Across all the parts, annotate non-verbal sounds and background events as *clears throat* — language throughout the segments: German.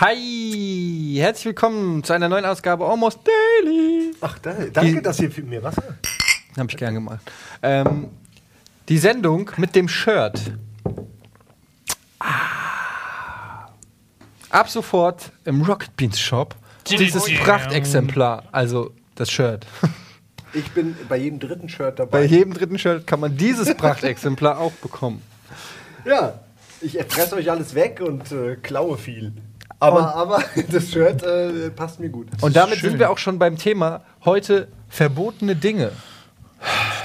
Hi, herzlich willkommen zu einer neuen Ausgabe Almost Daily. Ach, da, danke, dass ihr für mir Wasser. Hab ich gern gemacht. Ähm, die Sendung mit dem Shirt. Ah. Ab sofort im Rocket Beans Shop dieses Prachtexemplar, also das Shirt. *laughs* Ich bin bei jedem dritten Shirt Bei dabei. jedem dritten Shirt kann man dieses Prachtexemplar auch bekommen. Ja, ich fresse euch alles weg und äh, klaue viel. Aber, aber *laughs* das Shirt äh, passt mir gut. Und damit sind wir auch schon beim Thema heute verbotene Dinge.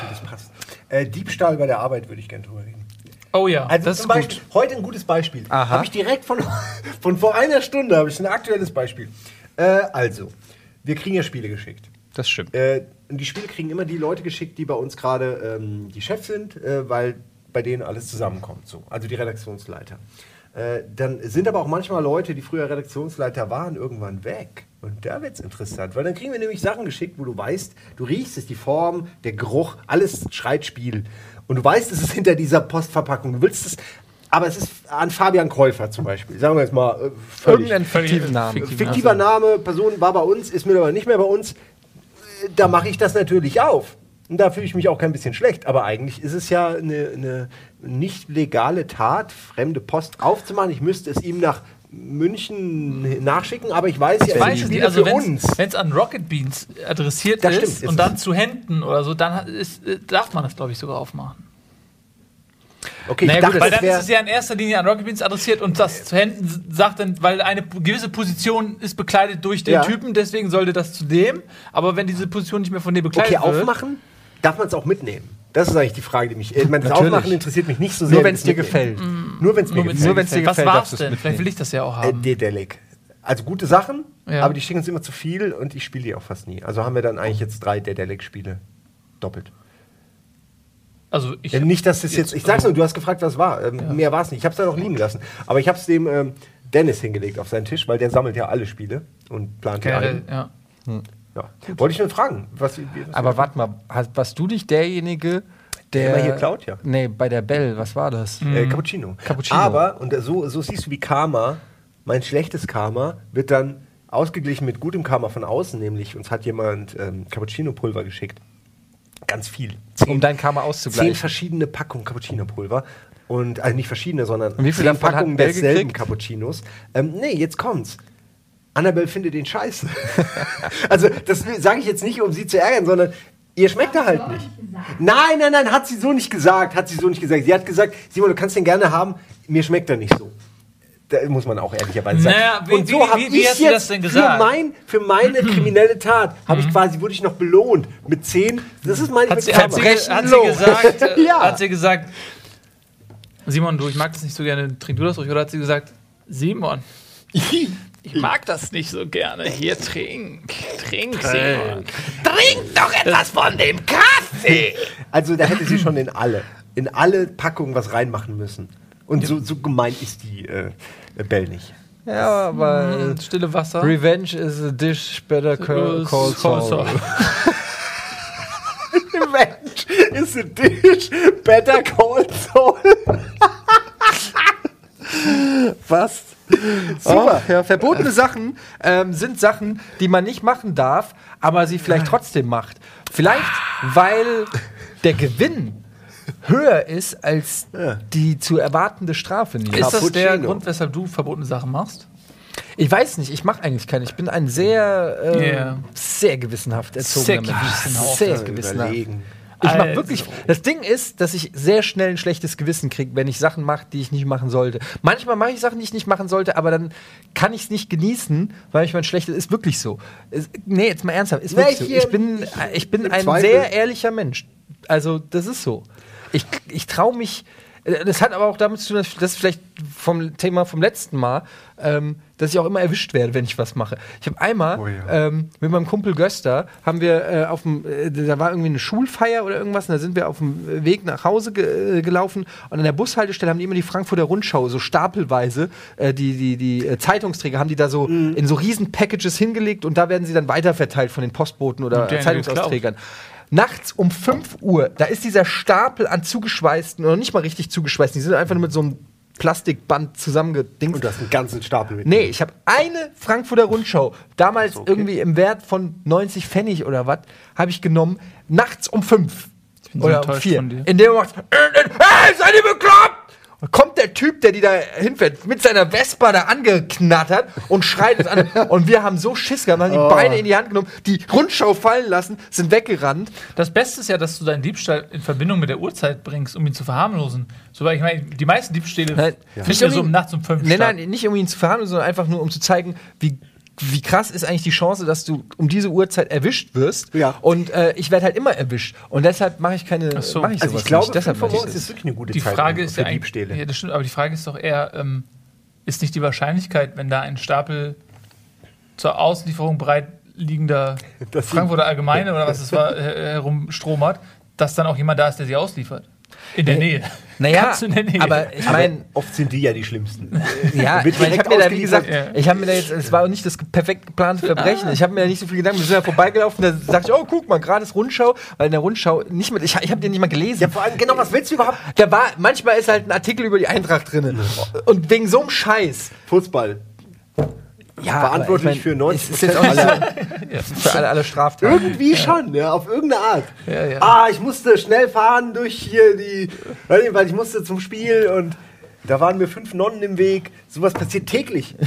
Das passt. Äh, Diebstahl bei der Arbeit würde ich gerne drüber reden. Oh ja, Also das zum ist Beispiel, gut. heute ein gutes Beispiel. Aha. Habe ich direkt von, *laughs* von vor einer Stunde, habe ich ein aktuelles Beispiel. Äh, also, wir kriegen ja Spiele geschickt. Das stimmt. Äh, und die Spiele kriegen immer die Leute geschickt, die bei uns gerade ähm, die Chefs sind, äh, weil bei denen alles zusammenkommt. So. Also die Redaktionsleiter. Äh, dann sind aber auch manchmal Leute, die früher Redaktionsleiter waren, irgendwann weg. Und da wird es interessant, weil dann kriegen wir nämlich Sachen geschickt, wo du weißt, du riechst es, die Form, der Geruch, alles schreit Spiel. Und du weißt, es ist hinter dieser Postverpackung. Du willst es, aber es ist an Fabian Käufer zum Beispiel. Sagen wir jetzt mal äh, völlig. Irgendeinen fiktiven Namen. fiktiv. Fiktiver Name, Person war bei uns, ist mittlerweile nicht mehr bei uns. Äh, Da mache ich das natürlich auf. Und da fühle ich mich auch kein bisschen schlecht. Aber eigentlich ist es ja eine, eine nicht legale Tat, fremde Post aufzumachen. Ich müsste es ihm nach München nachschicken, aber ich weiß ja, Ich es weiß es nicht, also uns. wenn es an Rocket Beans adressiert Das ist stimmt, ist und dann es. zu Händen oder so, dann ist, äh, darf man das, glaube ich, sogar aufmachen. Okay, Naja, ich dachte, gut, weil das dann ist ja in erster Linie an Rocket Beans adressiert und das zu Händen sagt dann, weil eine gewisse Position ist bekleidet durch den Ja. Typen, deswegen sollte das zu dem. Aber wenn diese Position nicht mehr von dem bekleidet okay, wird, aufmachen. Darf man es auch mitnehmen? Das ist eigentlich die Frage, die mich. Ich meine, das Natürlich. Aufmachen interessiert mich nicht so sehr. Nur wenn es das dir gefällt. Nur wenn es mir gefällt. Nur wenn's dir Was gefällt, war's darfst du's denn? mitnehmen. Vielleicht will ich das ja auch Äh, haben. Dedelic. Also gute Sachen, Ja. aber die schicken uns immer zu viel und ich spiele die auch fast nie. Also haben wir dann eigentlich jetzt drei Dedelic-Spiele. Doppelt. Also ich Äh, nicht, dass es jetzt. Ich sag's nur, du hast gefragt, was war. Ähm, Mehr war es nicht. Ich hab's dann auch liegen lassen. Aber ich hab's dem ähm, Dennis hingelegt auf seinen Tisch, weil der sammelt ja alle Spiele und plant ja ein. ja. Ja. Wollte ich nur fragen. Was, was Aber warte mal, hast, warst du nicht derjenige, der. immer hier klaut, ja. Nee, bei der Bell, was war das? Äh, Cappuccino. Cappuccino. Aber, und so, so siehst du, wie Karma, mein schlechtes Karma, wird dann ausgeglichen mit gutem Karma von außen, nämlich uns hat jemand ähm, Cappuccino-Pulver geschickt. Ganz viel. Zehn, Um dein Karma zehn auszugleichen. verschiedene Packungen Cappuccino-Pulver. Und, also nicht verschiedene, sondern Und wie viel zehn Packungen desselben gekriegt? Cappuccinos. Ähm, nee, jetzt kommt's. Annabelle findet den scheiße. *laughs* also, das sage ich jetzt nicht, um sie zu ärgern, sondern ihr schmeckt er halt nicht. Nein, nein, nein, hat sie so nicht gesagt. Hat sie so nicht gesagt. Sie hat gesagt, Simon, du kannst den gerne haben, mir schmeckt er nicht so. Da muss man auch ehrlicherweise sagen. Naja, wie- Und so wie- habe wie- wie ich hast du jetzt das denn gesagt? Für, mein, für meine *clears throat* kriminelle Tat habe ich quasi, wurde ich noch belohnt mit 10. Das ist meine Hat sie, hat, sie, hat sie gesagt, äh, *laughs* Ja. hat sie gesagt, Simon, du, ich mag das nicht so gerne, trink du das ruhig, oder hat sie gesagt, Simon, ich *laughs* mag das nicht so gerne, hier trink, trink, Simon. Trink doch etwas von dem Kaffee! Also da hätte sie schon in alle, in alle Packungen was reinmachen müssen. Und so, so gemein ist die äh, Bell nicht. Ja, aber. Äh, Stille Wasser. Revenge is a dish better call, call Call Saul. *laughs* Revenge is a dish better call Saul. Was? Super. Ach, ja, verbotene Sachen ähm, sind Sachen, die man nicht machen darf, aber sie vielleicht trotzdem macht. Vielleicht, weil der Gewinn höher ist als die zu erwartende Strafe. Ist das der. Grund, weshalb du verbotene Sachen machst? Ich weiß nicht, ich mache eigentlich keine. Ich bin ein sehr, äh, Ja. sehr gewissenhaft erzogener Sehr Mensch. gewissenhaft. Sehr gewissenhaft. Überlegen. Ich mach Also. wirklich. Das Ding ist, dass ich sehr schnell ein schlechtes Gewissen kriege, wenn ich Sachen mache, die ich nicht machen sollte. Manchmal mache ich Sachen, die ich nicht machen sollte, aber dann kann ich es nicht genießen, weil ich mein schlechtes. Ist wirklich so. Ist, nee, jetzt mal ernsthaft. Ist wirklich so. Ich bin, ich bin ein sehr ehrlicher Mensch. Also das ist so. Ich, ich traue mich. Äh, Das hat aber auch damit zu tun, dass das ist vielleicht vom Thema vom letzten Mal, ähm, dass ich auch immer erwischt werde, wenn ich was mache. Ich habe einmal Oh ja. ähm, mit meinem Kumpel Göster haben wir äh, auf dem, äh, da war irgendwie eine Schulfeier oder irgendwas, und da sind wir auf dem Weg nach Hause ge äh, gelaufen und an der Bushaltestelle haben die immer die Frankfurter Rundschau so stapelweise, äh, die die die äh, Zeitungsträger haben die da so Mhm. in so riesen Packages hingelegt und da werden sie dann weiterverteilt von den Postboten oder Zeitungsausträgern. Nachts um 5 Uhr, da ist dieser Stapel an zugeschweißten, oder nicht mal richtig zugeschweißten, die sind einfach nur mit so einem Plastikband zusammengedingst. Und du hast einen ganzen Stapel mit. Nee, ich habe eine Frankfurter Rundschau, damals irgendwie im Wert von 90 Pfennig oder was, habe ich genommen, nachts um 5 bin so oder um enttäuscht 4. von dir. In dem Moment, hey, seid ihr bekloppt? Und kommt der Typ, der die da hinfährt, mit seiner Vespa da angeknattert und schreit uns an. *laughs* Und wir haben so Schiss gehabt, haben die Oh. Beine in die Hand genommen, die Rundschau fallen lassen, sind weggerannt. Das Beste ist ja, dass du deinen Diebstahl in Verbindung mit der Uhrzeit bringst, um ihn zu verharmlosen. So, weil ich meine, die meisten Diebstähle Nein, finden ja so um nachts um fünf Nein, nein, nicht um ihn zu verhandeln, sondern einfach nur um zu zeigen, wie, wie krass ist eigentlich die Chance, dass du um diese Uhrzeit erwischt wirst. Ja. Und äh, ich werde halt immer erwischt. Und deshalb mache ich keine. Ach so. mach ich Also sowas ich glaube, nicht. Deshalb 5 Uhr mache ich morgens das. ist wirklich eine gute Die Zeit Frage für ist ja eigentlich, Diebstähle. ja, das stimmt, aber die Frage ist doch eher, ähm, ist nicht die Wahrscheinlichkeit, wenn da ein Stapel zur Auslieferung bereitliegender *laughs* Das sind- Frankfurter Allgemeine oder was es war, äh, herumstromert, dass dann auch jemand da ist, der sie ausliefert? In der Nähe. Naja, Ganz in der Nähe. aber ich meine, oft sind die ja die schlimmsten. *laughs* ja, ich, mein, ich habe mir da, wie gesagt, Ja. ich habe mir da jetzt, es war auch nicht das perfekt geplante Verbrechen. Ich habe mir da nicht so viel Gedanken. Wir sind ja vorbeigelaufen, da sagte ich, oh, guck mal, gerade ist Rundschau, weil in der Rundschau nicht mit, ich, ich habe den nicht mal gelesen. Ja, vor allem, genau, was willst du überhaupt? Da war, manchmal ist halt ein Artikel über die Eintracht drin. Und wegen so einem Scheiß. Fußball. Ja, Verantwortlich ich für 90 es ist jetzt auch so, *laughs* für alle, alle Straftaten. Irgendwie schon, ja, auf irgendeine Art. Ja, ja. Ah, ich musste schnell fahren durch hier die, weil ich musste zum Spiel und da waren mir fünf Nonnen im Weg. Sowas passiert täglich. *laughs*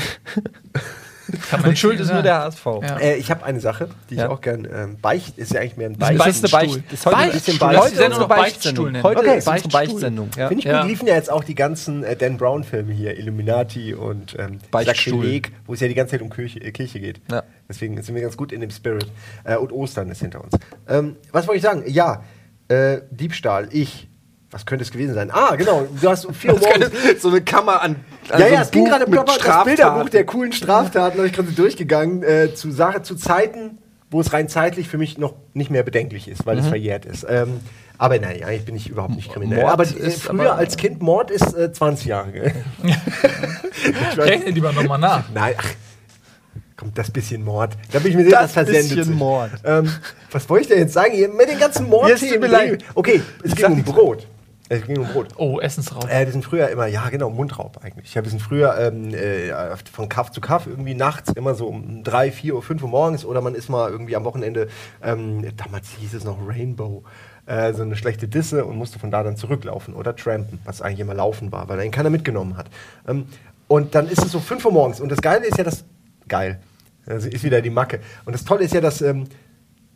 Und schuld ist nur der HSV. Ja. Äh, ich habe eine Sache, die Ja. ich auch gern ähm, beicht, ist ja eigentlich mehr ein Das Beicht. ist eine Beicht. Ist heute ein. Beicht. Lass die Heute unsere Beichtsendung. Heute Okay. ist unsere. Beichtsendung. Ja. Finde ich Ja. gut. Liefen ja jetzt auch die ganzen äh, Dan Brown-Filme hier, Illuminati und ähm, Beichtstuhl. Sakrileg, wo es ja die ganze Zeit um Kirche, äh, Kirche geht. Ja. Deswegen sind wir ganz gut in dem Spirit. Äh, und Ostern ist hinter uns. Ähm, was wollte ich sagen? Ja, äh, Diebstahl, ich. Was könnte es gewesen sein? Ah, genau. Du hast um 4 Uhr morgens. so eine Kammer an. Ja, ja, es ging gerade um das Bilderbuch der coolen Straftaten, habe ich gerade durchgegangen, äh, zu, Sache, zu Zeiten, wo es rein zeitlich für mich noch nicht mehr bedenklich ist, weil es verjährt ist. Ähm, aber nein, eigentlich bin ich überhaupt nicht kriminell. Mord aber äh, früher aber- als Kind, Mord ist äh, 20 Jahre. *laughs* Rechne lieber nochmal nach. nein, ach, kommt das bisschen Mord. Da bin ich mir sicher, Das das versendet bisschen sich. Mord. Ähm, was wollte ich denn jetzt sagen? Mit den ganzen Mordthemen. leid. Okay, es Ich ging um. Brot. Es ging um Brot. Oh, Essensraum. Äh, wir sind früher immer, ja genau, Mundraub eigentlich. Ja, wir sind früher ähm, äh, von Kaff zu Kaff irgendwie nachts immer so um drei, vier Uhr, fünf Uhr morgens oder man ist mal irgendwie am Wochenende, ähm, damals hieß es noch Rainbow, äh, so eine schlechte Disse und musste von da dann zurücklaufen oder trampen, was eigentlich immer laufen war, weil ihn keiner mitgenommen hat. Ähm, und dann ist es so fünf Uhr morgens und das Geile ist ja, das, geil, das ist wieder die Macke. Und das Tolle ist ja, dass, ähm,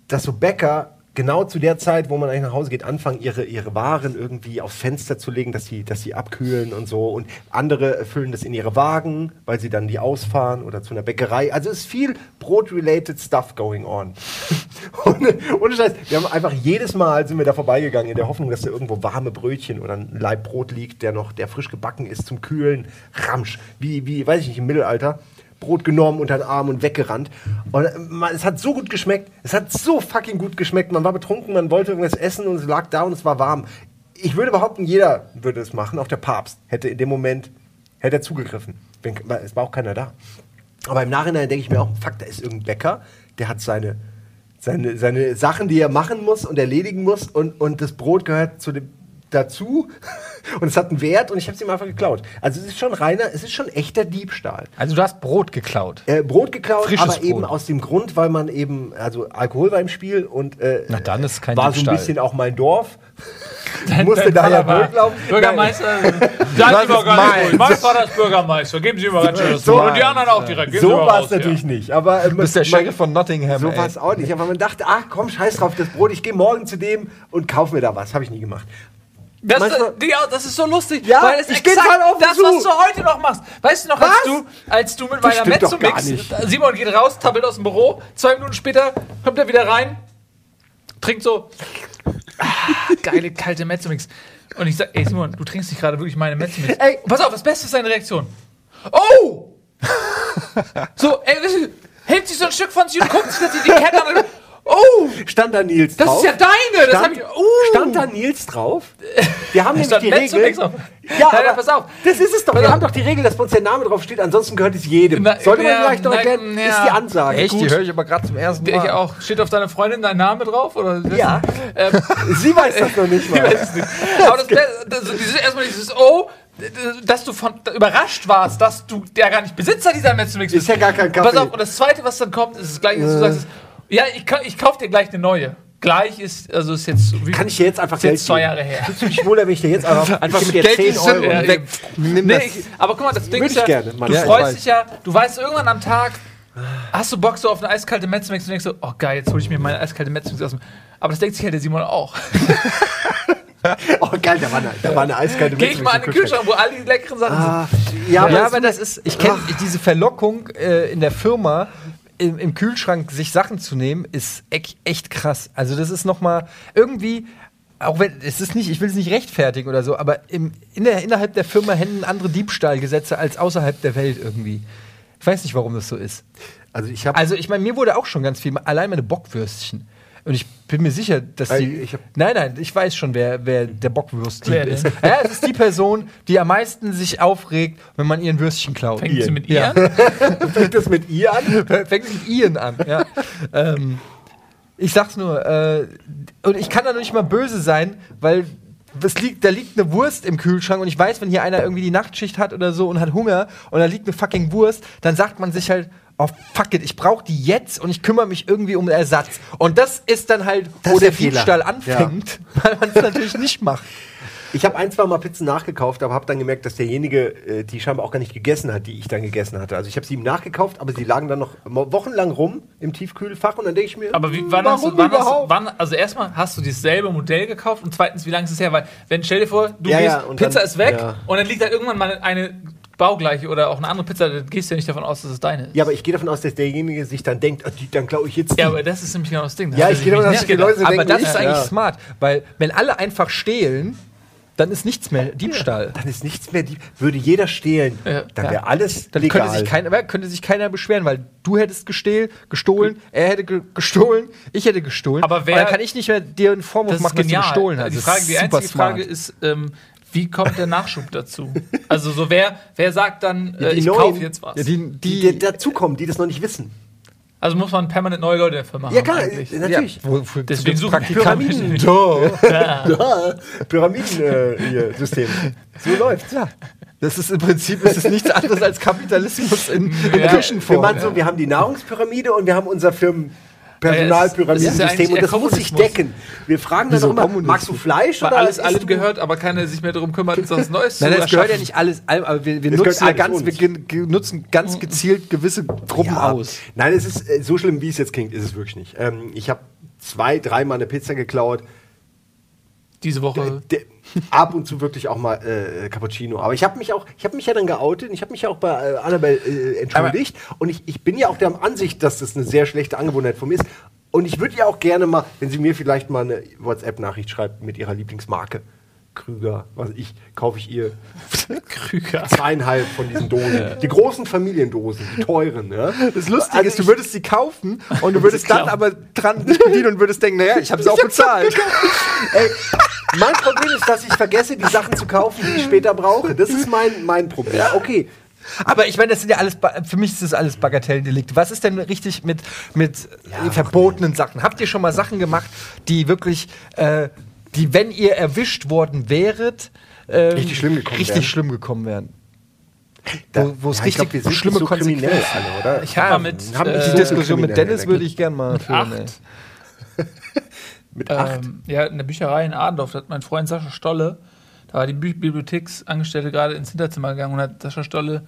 dass so Bäcker genau zu der Zeit, wo man eigentlich nach Hause geht, anfangen, ihre, ihre Waren irgendwie aufs Fenster zu legen, dass sie, dass sie abkühlen und so. Und andere füllen das in ihre Wagen, weil sie dann die ausfahren oder zu einer Bäckerei. Also ist viel Brot-related Stuff going on. *laughs* ohne, ohne Scheiß. Wir haben einfach jedes Mal sind wir da vorbeigegangen in der Hoffnung, dass da irgendwo warme Brötchen oder ein Laib Brot liegt, der noch, der frisch gebacken ist zum Kühlen. Ramsch. Wie, wie, weiß ich nicht, im Mittelalter. Brot genommen unter den Arm und weggerannt. Und äh, man, es hat so gut geschmeckt. Es hat so fucking gut geschmeckt. Man war betrunken, man wollte irgendwas essen und es lag da und es war warm. Ich würde behaupten, jeder würde es machen. Auch der Papst hätte in dem Moment hätte er zugegriffen. Es war auch keiner da. Aber im Nachhinein denke ich mir auch, fuck, da ist irgendein Bäcker, der hat seine, seine, seine Sachen, die er machen muss und erledigen muss und, und das Brot gehört zu dem, dazu *laughs* und es hat einen Wert und ich habe es ihm einfach geklaut. Also es ist schon reiner, es ist schon echter Diebstahl. Also du hast Brot geklaut. Äh, Brot geklaut, Frisches aber eben Brot. aus dem Grund, weil man eben, also Alkohol war im Spiel und äh, Na, dann ist kein war so Diebstahl. ein bisschen auch mein Dorf. *laughs* Dein- musste da ja war durchlaufen. Bürgermeister. *laughs* Das ist ruhig. Mein Vater ist Bürgermeister. Geben Sie ihm mal ganz schön das so. Und die anderen auch direkt. Geben So war es natürlich ja. nicht. Aber äh, Du bist der Sheriff von Nottingham. So war es auch nicht. Aber man dachte, ach komm, scheiß drauf, das Brot, ich gehe morgen zu dem und kauf mir da was. Habe ich nie gemacht. Das, Manchmal- die, das ist so lustig, Ja, weil es ich exakt voll auf das, zu. was du heute noch machst. Weißt du noch, als Was? du, als du mit meiner Mezzo-Mix, nicht. Simon geht raus, tappelt aus dem Büro, zwei Minuten später kommt er wieder rein, trinkt so, ah, geile kalte Mezzo-Mix. Und ich sag, ey Simon, du trinkst nicht gerade wirklich meine Metze mit. Ey. Pass auf, das Beste ist seine Reaktion. Oh! *laughs* so, ey, hält sich so ein Stück von sich und guckt sich die Kette an Oh! Stand da Nils Das drauf? ist ja deine! Das hab Stand, ich. Uh. stand da Nils drauf? Wir haben *laughs* nämlich die Regel. drauf. Ja, Nein, aber nein, pass auf. Das ist es doch. Pass Wir auf. haben doch die Regel, dass bei uns der Name drauf steht, ansonsten gehört es jedem. Na, Sollte man vielleicht noch na, erklären, ja. ist die Ansage. Echt? Die Gut. höre ich aber gerade zum ersten Mal. ich auch. Steht auf deiner Freundin dein Name drauf? Oder Ja. Ähm, *laughs* Sie weiß das noch nicht *laughs* mal. aber das, das, das, dieses, erstmal dieses Oh, dass du von, überrascht warst, dass du der gar nicht Besitzer dieser Metzmix Ist ja gar kein Kaffee. Pass auf, und das zweite, was dann kommt, ist das gleiche, dass du sagst, ist, ja, ich, ich kauf dir gleich eine neue. Gleich ist, also ist jetzt. Wie, Kann ich dir jetzt einfach ist jetzt Geld zwei geben? Jahre her. Fühlst du dich wohler, wenn ich dir jetzt einfach, Einfach ich mit dir Geld 10 zünden Euro. Ja, weg. Nimm Nee, das. ich, aber guck mal, das Ding ist ja, gerne, Mann. du Ja, freust dich ja, du weißt irgendwann am Tag, hast du Bock so auf eine eiskalte Metzmix und denkst so, oh geil, jetzt hole ich mir meine eiskalte Metzmix aus dem. Aber das denkt sich ja der Simon auch. *laughs* Oh geil, da war eine, da war eine eiskalte Geh ich mal an den Kühlschrank, wo all die leckeren Sachen Ah, sind. ja, aber, Ja, das- aber das ist, ich kenne diese Verlockung äh, in der Firma, im, im Kühlschrank sich Sachen zu nehmen, ist echt, krass. Also das ist noch mal irgendwie, auch wenn, es ist nicht, ich will es nicht rechtfertigen oder so, aber im, in der, innerhalb der Firma händen andere Diebstahlgesetze als außerhalb der Welt irgendwie. Ich weiß nicht, warum das so ist. also ich habe Also ich meine, mir wurde auch schon ganz viel, allein meine Bockwürstchen. Und ich bin mir sicher, dass Äh, die. nein, nein, ich weiß schon, wer, wer der Bockwürstdieb Wer ist. Ja, es ist die Person, die am meisten sich aufregt, wenn man ihren Würstchen klaut. Fängt sie mit ihr Ja. an? *laughs* fängt das mit ihr an. *laughs* Fängt mit Ian an. Ja. ähm, ich sag's nur, äh, und ich kann da noch nicht mal böse sein, weil es liegt, da liegt eine Wurst im Kühlschrank und ich weiß, wenn hier einer irgendwie die Nachtschicht hat oder so und hat Hunger und da liegt eine fucking Wurst, dann sagt man sich halt, oh fuck it, ich brauche die jetzt und ich kümmere mich irgendwie um den Ersatz. Und das ist dann halt, Das wo der der. Diebstahl anfängt, *laughs* weil man es natürlich nicht macht. Ich habe ein, zwei Mal Pizzen nachgekauft, aber habe dann gemerkt, dass derjenige äh, die scheinbar auch gar nicht gegessen hat, die ich dann gegessen hatte. Also ich habe sie ihm nachgekauft, aber sie lagen dann noch wochenlang rum im Tiefkühlfach und dann denke ich mir, Aber wie, wann, hast warum du, wann, hast du, überhaupt? wann, also erstmal hast du dasselbe Modell gekauft und zweitens, wie lange ist es her? Weil, wenn, stell dir vor, du Ja, gehst, ja, und Pizza dann- ist weg ja. und dann liegt da irgendwann mal eine baugleiche oder auch eine andere Pizza, dann gehst du ja nicht davon aus, dass es deine ist. Ja, aber ich gehe davon aus, dass derjenige sich dann denkt, ah, die, dann klaue ich jetzt die. Ja, aber das ist nämlich genau das Ding. Das Ja, hat ich er gehe davon aus, dass die. Leute Aber denken, das ich- ist eigentlich ja. smart, weil wenn alle einfach stehlen, dann ist nichts mehr Diebstahl. Dann ist nichts mehr, die, würde jeder stehlen, Ja. dann Ja. wäre alles Dann legal. könnte sich, keiner, könnte sich keiner beschweren, weil du hättest gestehl, gestohlen, er hätte ge gestohlen, ich hätte gestohlen. Aber wer- Und dann kann ich nicht mehr dir einen Vorwurf Das machen, dass du gestohlen hast. Die, Das Frage, ist die einzige Frage smart. ist, ähm, wie kommt der Nachschub dazu? Also so wer, wer sagt dann, äh, die ich Neuen- kaufe jetzt was? Ja, die, die, die, die dazukommen, die das noch nicht wissen. Also muss man permanent neue Leute der Firma Ja, haben klar, eigentlich. äh, natürlich. Ja, wofür Deswegen gibt's suchen Praktikanten. Pyramiden. *laughs* Pyramiden-System. so läuft's. Ja, das ist im Prinzip ist es nichts anderes als Kapitalismus in, in Ja. Wir, Küchenform. machen so, wir haben die Nahrungspyramide und wir haben unser Ja, ist ja und das muss sich decken. Wir fragen dann immer, magst du Fleisch Weil oder alles allem du- gehört, aber keiner sich mehr darum kümmert, uns was *laughs* Neues Nein, zu das gehört ja nicht alles, allem, aber wir, wir nutzen ja ganz, wir nutzen ganz gezielt gewisse Gruppen Ja. aus. Nein, es ist äh, so schlimm, wie es jetzt klingt, ist es wirklich nicht. Ähm, ich habe zwei, dreimal eine Pizza geklaut. Diese Woche. Der, ab und zu wirklich auch mal äh, Cappuccino. Aber ich habe mich auch, ich habe mich ja dann geoutet. und Ich habe mich ja auch bei äh, Annabelle äh, entschuldigt. und ich, ich bin ja auch der Ansicht, dass das eine sehr schlechte Angewohnheit von mir ist. Und ich würde ja auch gerne mal, wenn sie mir vielleicht mal eine WhatsApp-Nachricht schreibt mit ihrer Lieblingsmarke. Krüger, was ich, kaufe ich ihr *laughs* Krüger. zweieinhalb von diesen Dosen. Die großen Familiendosen, die teuren. Ja? Das Lustige Also ist, du würdest sie kaufen und du *laughs* würdest dann aber dran dich bedienen und würdest denken, naja, ich habe sie auch bezahlt. Ey, mein Problem ist, dass ich vergesse, die Sachen zu kaufen, die ich später brauche. Das ist mein, mein Problem. Okay. Aber ich meine, das sind ja alles, für mich ist das alles Bagatelldelikte. Was ist denn richtig mit, mit äh, verbotenen Sachen? Habt ihr schon mal Sachen gemacht, die wirklich, äh, die, wenn ihr erwischt worden wäret, ähm, Richtig schlimm gekommen richtig wären? schlimm gekommen wären? Da- Wo- es ja, ich richtig glaub, wir sind schlimme nicht so Konsequenzen- alle, oder? Ich habe mal mit, haben äh, nicht Die so Diskussion mit Dennis würde ich gerne mal führen. acht. *laughs* Mit acht. Ähm, ja, in der Bücherei in Adendorf, da hat mein Freund Sascha Stolle, da war die Bi Bibliotheksangestellte gerade ins Hinterzimmer gegangen und hat Sascha Stolle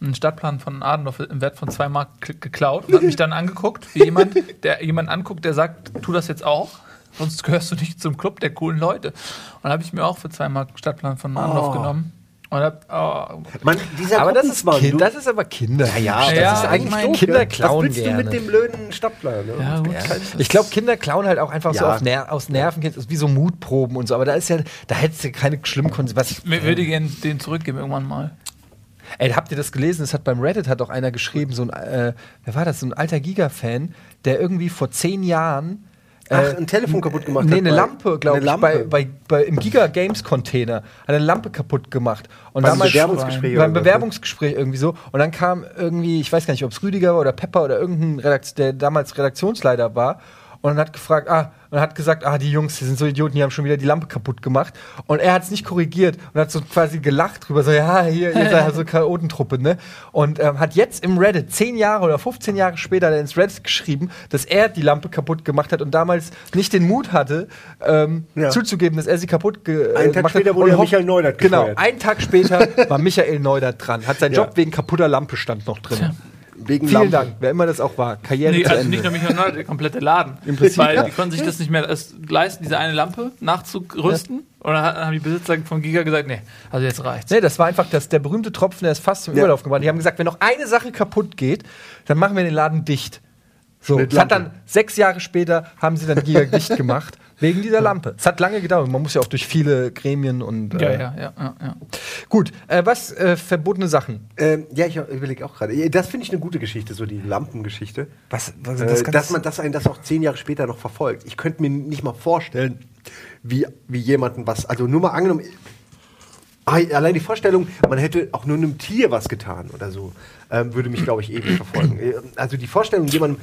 einen Stadtplan von Adendorf im Wert von zwei Mark geklaut und hat mich dann angeguckt, wie jemand, der jemanden anguckt, der sagt, tu das jetzt auch, sonst gehörst du nicht zum Club der coolen Leute. Und dann habe ich mir auch für zwei Mark Stadtplan von Adendorf Oh. genommen. Und hab, oh, Man, dieser Aber das ist, kind, du- das ist aber Kinder. ja, das Ja, ist ich eigentlich mein, doof. Kinder klauen Was willst du gerne. mit dem blöden Stapler? Ne? ja. Ich glaube, Kinder klauen halt auch einfach so Ner aus Nerven, wie so Mutproben und so. Aber da ist ja, da hättest du keine schlimmen Konsequenzen. Ich würde gerne den zurückgeben irgendwann mal. Ey, habt ihr das gelesen? Es hat beim Reddit hat auch einer geschrieben, so ein, äh, wer war das? So ein alter Giga-Fan, der irgendwie vor zehn Jahren. Äh, Ach, ein Telefon kaputt gemacht Nee, hat eine bei- Lampe, glaube eine ich, Lampe. bei, bei, bei, im Giga Games Container. Hat eine Lampe kaputt gemacht. Und Beim damals Bewerbungsgespräch Beim. Bewerbungsgespräch irgendwie so. Und dann kam irgendwie, ich weiß gar nicht, ob es Rüdiger war oder Pepper oder irgendein Redakt der damals Redaktionsleiter war. Und dann hat gefragt, ah, und hat gesagt, ah, die Jungs, die sind so Idioten, die haben schon wieder die Lampe kaputt gemacht. Und er hat es nicht korrigiert und hat so quasi gelacht drüber, so, ja, hier, ihr seid so *laughs* Chaotentruppe, ne? Und ähm, hat jetzt im Reddit, zehn Jahre oder 15 Jahre später, er ins Reddit geschrieben, dass er die Lampe kaputt gemacht hat und damals nicht den Mut hatte, ähm, Ja. zuzugeben, dass er sie kaputt ge Einen äh, Tag gemacht später hat. wurde Und Michael Neudert Genau, einen Tag später *laughs* war Michael Neudert dran, hat seinen Ja. Job wegen kaputter Lampe stand noch drin. Wegen Vielen Lampe. Dank, wer immer das auch war. Karriere Nee, zu also Ende. nicht nur mich, sondern der komplette Laden. Prinzip, Weil ja. die konnten sich das nicht mehr leisten, diese eine Lampe nachzurüsten. Und dann haben die Besitzer von Giga gesagt, nee, also jetzt reicht's. Nee, das war einfach das, der berühmte Tropfen, der ist fast zum Ja. Überlauf gebracht. Die haben gesagt, wenn noch eine Sache kaputt geht, dann machen wir den Laden dicht. So, es hat dann sechs Jahre später haben sie dann Giga *laughs* dicht gemacht wegen dieser Lampe. Es hat lange gedauert. Man muss ja auch durch viele Gremien und Ja, äh, ja, ja, ja, ja. gut. Äh, was äh, verbotene Sachen? Ähm, ja, ich überlege auch gerade. Das finde ich eine gute Geschichte, so die Lampengeschichte. Was, was Äh, dass man das einen das auch zehn Jahre später noch verfolgt. Ich könnte mir nicht mal vorstellen, wie, wie jemanden was. Also nur mal angenommen. Allein die Vorstellung, man hätte auch nur einem Tier was getan oder so, ähm, würde mich, glaube ich, ewig verfolgen. Äh, Also die Vorstellung, jemandem,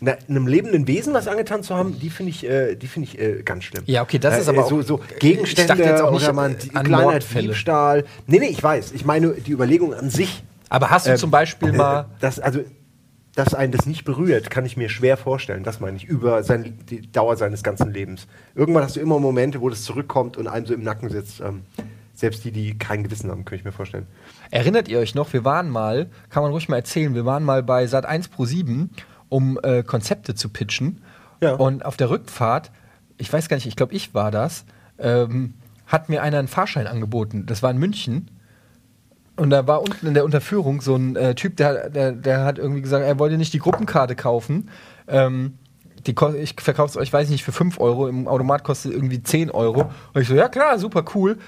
na, einem lebenden Wesen was angetan zu haben, die finde ich, äh, die finde ich äh, ganz schlimm. Ja, okay, das ist aber so, auch- so ich Gegenstände dachte jetzt auch nicht oder man an kleiner Mordfälle. Diebstahl. Nee, nee, ich weiß. Ich meine die Überlegung an sich. Aber hast du Ähm, zum Beispiel äh, mal. Das, also, dass einen das nicht berührt, kann ich mir schwer vorstellen. Das meine ich, über sein, die Dauer seines ganzen Lebens. Irgendwann hast du immer Momente, wo das zurückkommt und einem so im Nacken sitzt. Ähm, selbst die, die kein Gewissen haben, könnte ich mir vorstellen. Erinnert ihr euch noch, wir waren mal, kann man ruhig mal erzählen, wir waren mal bei Sat 1 Pro 7, um äh, Konzepte zu pitchen. Ja. Und auf der Rückfahrt, ich weiß gar nicht, ich glaube, ich war das, ähm, hat mir einer einen Fahrschein angeboten. Das war in München. Und da war unten in der Unterführung so ein äh, Typ, der, der, der hat irgendwie gesagt, er wollte nicht die Gruppenkarte kaufen. Ähm, die ich verkaufe es euch, weiß ich nicht, für 5 Euro. Im Automat kostet irgendwie 10 Euro. Und ich so, ja klar, super cool.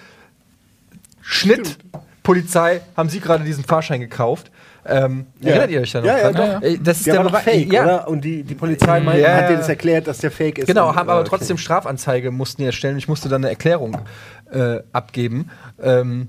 Schnitt, Polizei, haben Sie gerade diesen Fahrschein gekauft? Ähm, Erinnert ihr euch da noch? Ja, ja, dran? doch. Äh, Das ist der, war doch Beweis- fake, ja. oder? Und die, die Polizei meinte, Ja, hat ja. denen das erklärt, dass der fake ist. Genau, haben äh, aber okay. trotzdem Strafanzeige mussten die erstellen. Ich musste dann eine Erklärung äh, abgeben. Ähm,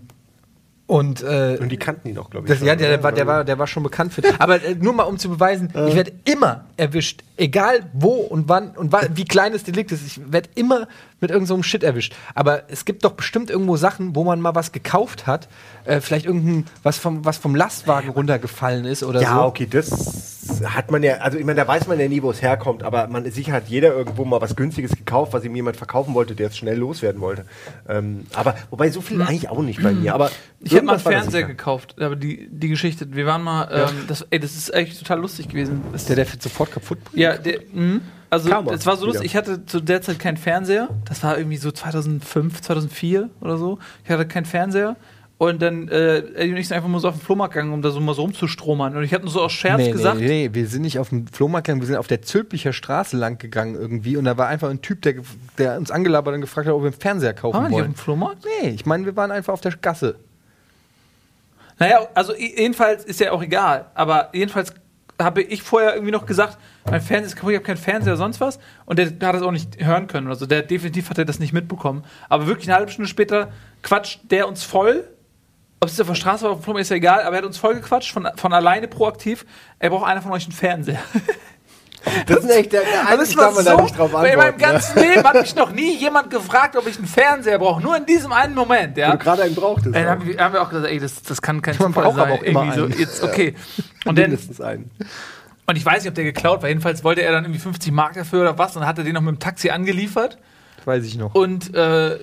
und, äh, Und die kannten ihn auch, glaube ich. das, schon, ja, der, der, war, der, war, der war schon bekannt für Aber äh, nur mal um zu beweisen, ich werde immer erwischt. Egal wo und wann und wa wie klein das Delikt ist. Ich werde immer mit irgendeinem so einem Shit erwischt. Aber es gibt doch bestimmt irgendwo Sachen, wo man mal was gekauft hat. Äh, vielleicht irgendein, was vom, was vom Lastwagen runtergefallen ist oder Ja, so. okay, das hat man ja, also ich meine, da weiß man ja nie, wo es herkommt, aber man sicher hat jeder irgendwo mal was Günstiges gekauft, was ihm jemand verkaufen wollte, der es schnell loswerden wollte. Ähm, aber wobei so viel eigentlich auch nicht bei mir. Aber Ich habe mal einen Fernseher gekauft, aber die, die Geschichte, wir waren mal, ähm, das, ey, das ist eigentlich total lustig gewesen. Das, Der, der wird sofort kaputt. ja, der, mh, also es war so lustig, ich hatte zu der Zeit keinen Fernseher, das war irgendwie so 2005, 2004 oder so, ich hatte keinen Fernseher und dann, äh, Eddie und ich sind einfach mal so auf den Flohmarkt gegangen, um da so mal so rumzustromern und ich hatte nur so aus Scherz nee, gesagt, Nee, nee, wir sind nicht auf dem Flohmarkt gegangen, wir sind auf der Zülpicher Straße lang gegangen irgendwie und da war einfach ein Typ, der, der uns angelabert und gefragt hat, ob wir einen Fernseher kaufen waren wir nicht auf wollen. dem Flohmarkt? Nee, ich meine, wir waren einfach auf der Gasse. Naja, also jedenfalls ist ja auch egal. Aber jedenfalls habe ich vorher irgendwie noch gesagt, mein Fernseher ist kaputt, ich habe keinen Fernseher, sonst was. Und der hat das auch nicht hören können. Also der definitiv hat er das nicht mitbekommen. Aber wirklich eine halbe Stunde später quatscht der uns voll. Ob es auf der Straße war oder auf dem Flur, ist ja egal, aber er hat uns voll gequatscht, von, von alleine proaktiv. Er braucht einer von euch einen Fernseher. *laughs* *laughs* Das ist echt, der, der eigentlich darf man da nicht drauf in meinem antworten. ne? ganzen Leben hat mich noch nie jemand gefragt, ob ich einen Fernseher brauche. Nur in diesem einen Moment, ja. Wo du gerade einen brauchtest. Dann haben wir, haben wir auch gesagt, ey, das, das kann kein Man Zufall braucht sein. aber auch immer Irgendwie so, einen. jetzt, *laughs* okay. Und, dann, Mindestens einen. und ich weiß nicht, ob der geklaut war. Jedenfalls wollte er dann irgendwie 50 Mark dafür oder was und hat er den noch mit dem Taxi angeliefert. Das weiß ich noch. Und äh,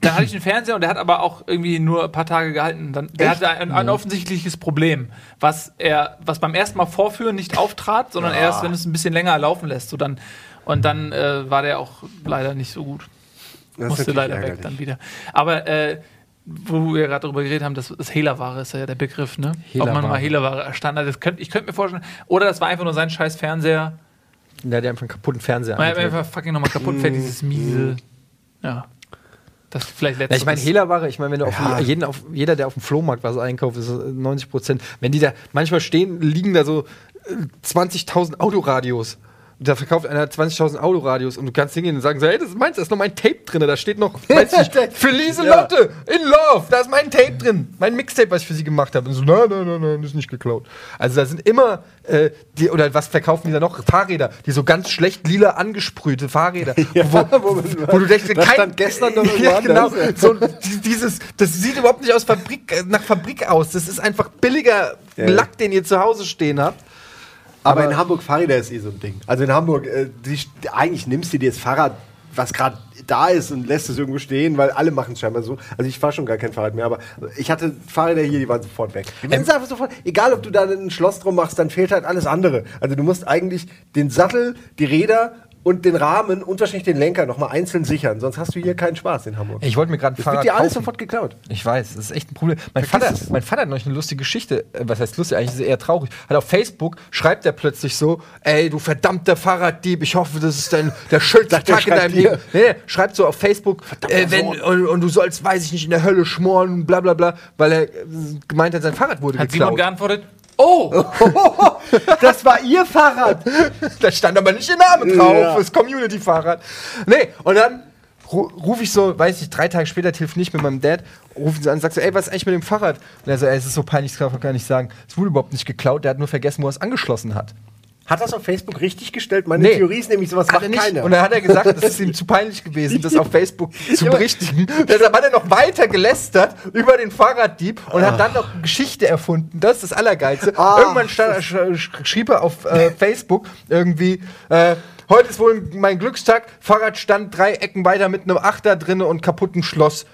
dann hatte ich einen Fernseher und der hat aber auch irgendwie nur ein paar Tage gehalten. Dann, der hatte ein, ein offensichtliches Problem, was er, was beim ersten Mal vorführen nicht auftrat, sondern erst, wenn es ein bisschen länger laufen lässt. So dann, und dann äh, war der auch leider nicht so gut Das musste leider ärgerlich. weg dann wieder. Aber äh, wo wir gerade darüber geredet haben, dass das Hehlerware ist ja der Begriff, ne? Ob man mal Hehlerware. Erstanden hat. Das könnt, ich könnte mir vorstellen, oder das war einfach nur sein scheiß Fernseher. Ja, der einfach einen kaputten Fernseher er angedreht. einfach fucking nochmal kaputt fährt, dieses miese. Ja. Das vielleicht Ja, letztes. ich meine, Hehlerware, ich meine, wenn du auf, Ja. jeden, auf jeder, der auf dem Flohmarkt was einkauft, ist es 90 Prozent. Wenn die da, manchmal stehen, liegen da so äh, 20.000 Autoradios. Da verkauft einer 20.000 Autoradios und du kannst hingehen und sagen so, hey, das ist meins, da ist noch mein Tape drin, da steht noch, *laughs* weiß ich, für Lieselotte, in Love, da ist mein Tape drin, mein Mixtape, was ich für sie gemacht habe. Und so, nein, nein, nein, nein, das ist nicht geklaut. Also da sind immer, äh, die, oder was verkaufen die da noch? Fahrräder, die so ganz schlecht lila angesprühte Fahrräder, *laughs* wo, wo, wo du denkst, Das stand gestern noch *laughs* ja, genau, anders. so, die- dieses, das sieht überhaupt nicht aus Fabrik, äh, nach Fabrik aus. Das ist einfach billiger Ja. Lack, den ihr zu Hause stehen habt. Aber, Aber- in Hamburg Fahrräder ist eh so ein Ding. Also in Hamburg, äh, die, eigentlich nimmst du dir das Fahrrad, was gerade da ist und lässt es irgendwo stehen, weil alle machen es scheinbar so. Also ich fahre schon gar kein Fahrrad mehr, aber ich hatte Fahrräder hier, die waren sofort weg. Die werden einfach sofort, egal ob du da ein Schloss drum machst, dann fehlt halt alles andere. Also du musst eigentlich den Sattel, die Räder und den Rahmen und wahrscheinlich den Lenker nochmal einzeln sichern, sonst hast du hier keinen Spaß in Hamburg. Ich wollte mir gerade ein das Fahrrad wird dir alles kaufen. sofort geklaut. Ich weiß, das ist echt ein Problem. Mein Vergiss Vater, es. mein Vater hat neulich eine lustige Geschichte. äh, Was heißt lustig? Eigentlich ist es eher traurig. Hat auf Facebook schreibt er plötzlich so: Ey, du verdammter Fahrraddieb, ich hoffe, das ist dein, der *laughs* schönste Sagt Tag in deinem dir. Leben. Nee, nee, schreibt so auf Facebook, äh, wenn, und, und du sollst, weiß ich nicht, in der Hölle schmoren, bla bla bla, weil er äh, gemeint hat, sein Fahrrad wurde Hat Simon geklaut. geantwortet? Oh! *laughs* Das war ihr Fahrrad! da stand aber nicht ihr Name drauf, Ja. das Community-Fahrrad. Nee, und dann ru rufe ich so, weiß ich, drei Tage später telefoniere ich mit meinem Dad, rufe ihn so an und sag so, ey, was ist eigentlich mit dem Fahrrad? Und er so, ey, es ist so peinlich, das kann ich gar nicht sagen. Es wurde überhaupt nicht geklaut, der hat nur vergessen, wo er es angeschlossen hat. Hat das auf Facebook richtig gestellt? Meine Nee. Theorie ist nämlich, sowas Hat macht er nicht. keiner. Und dann hat er gesagt, das ist ihm *laughs* zu peinlich gewesen, das auf Facebook *laughs* zu berichtigen. Deshalb hat er noch weiter gelästert über den Fahrraddieb und hat dann noch Geschichte erfunden. Das ist das Allergeilste. Ah. Irgendwann sta- sch sch schrieb er auf äh, Facebook irgendwie, äh, heute ist wohl mein Glückstag, Fahrrad stand drei Ecken weiter mit einem Achter drinne und kaputten Schloss.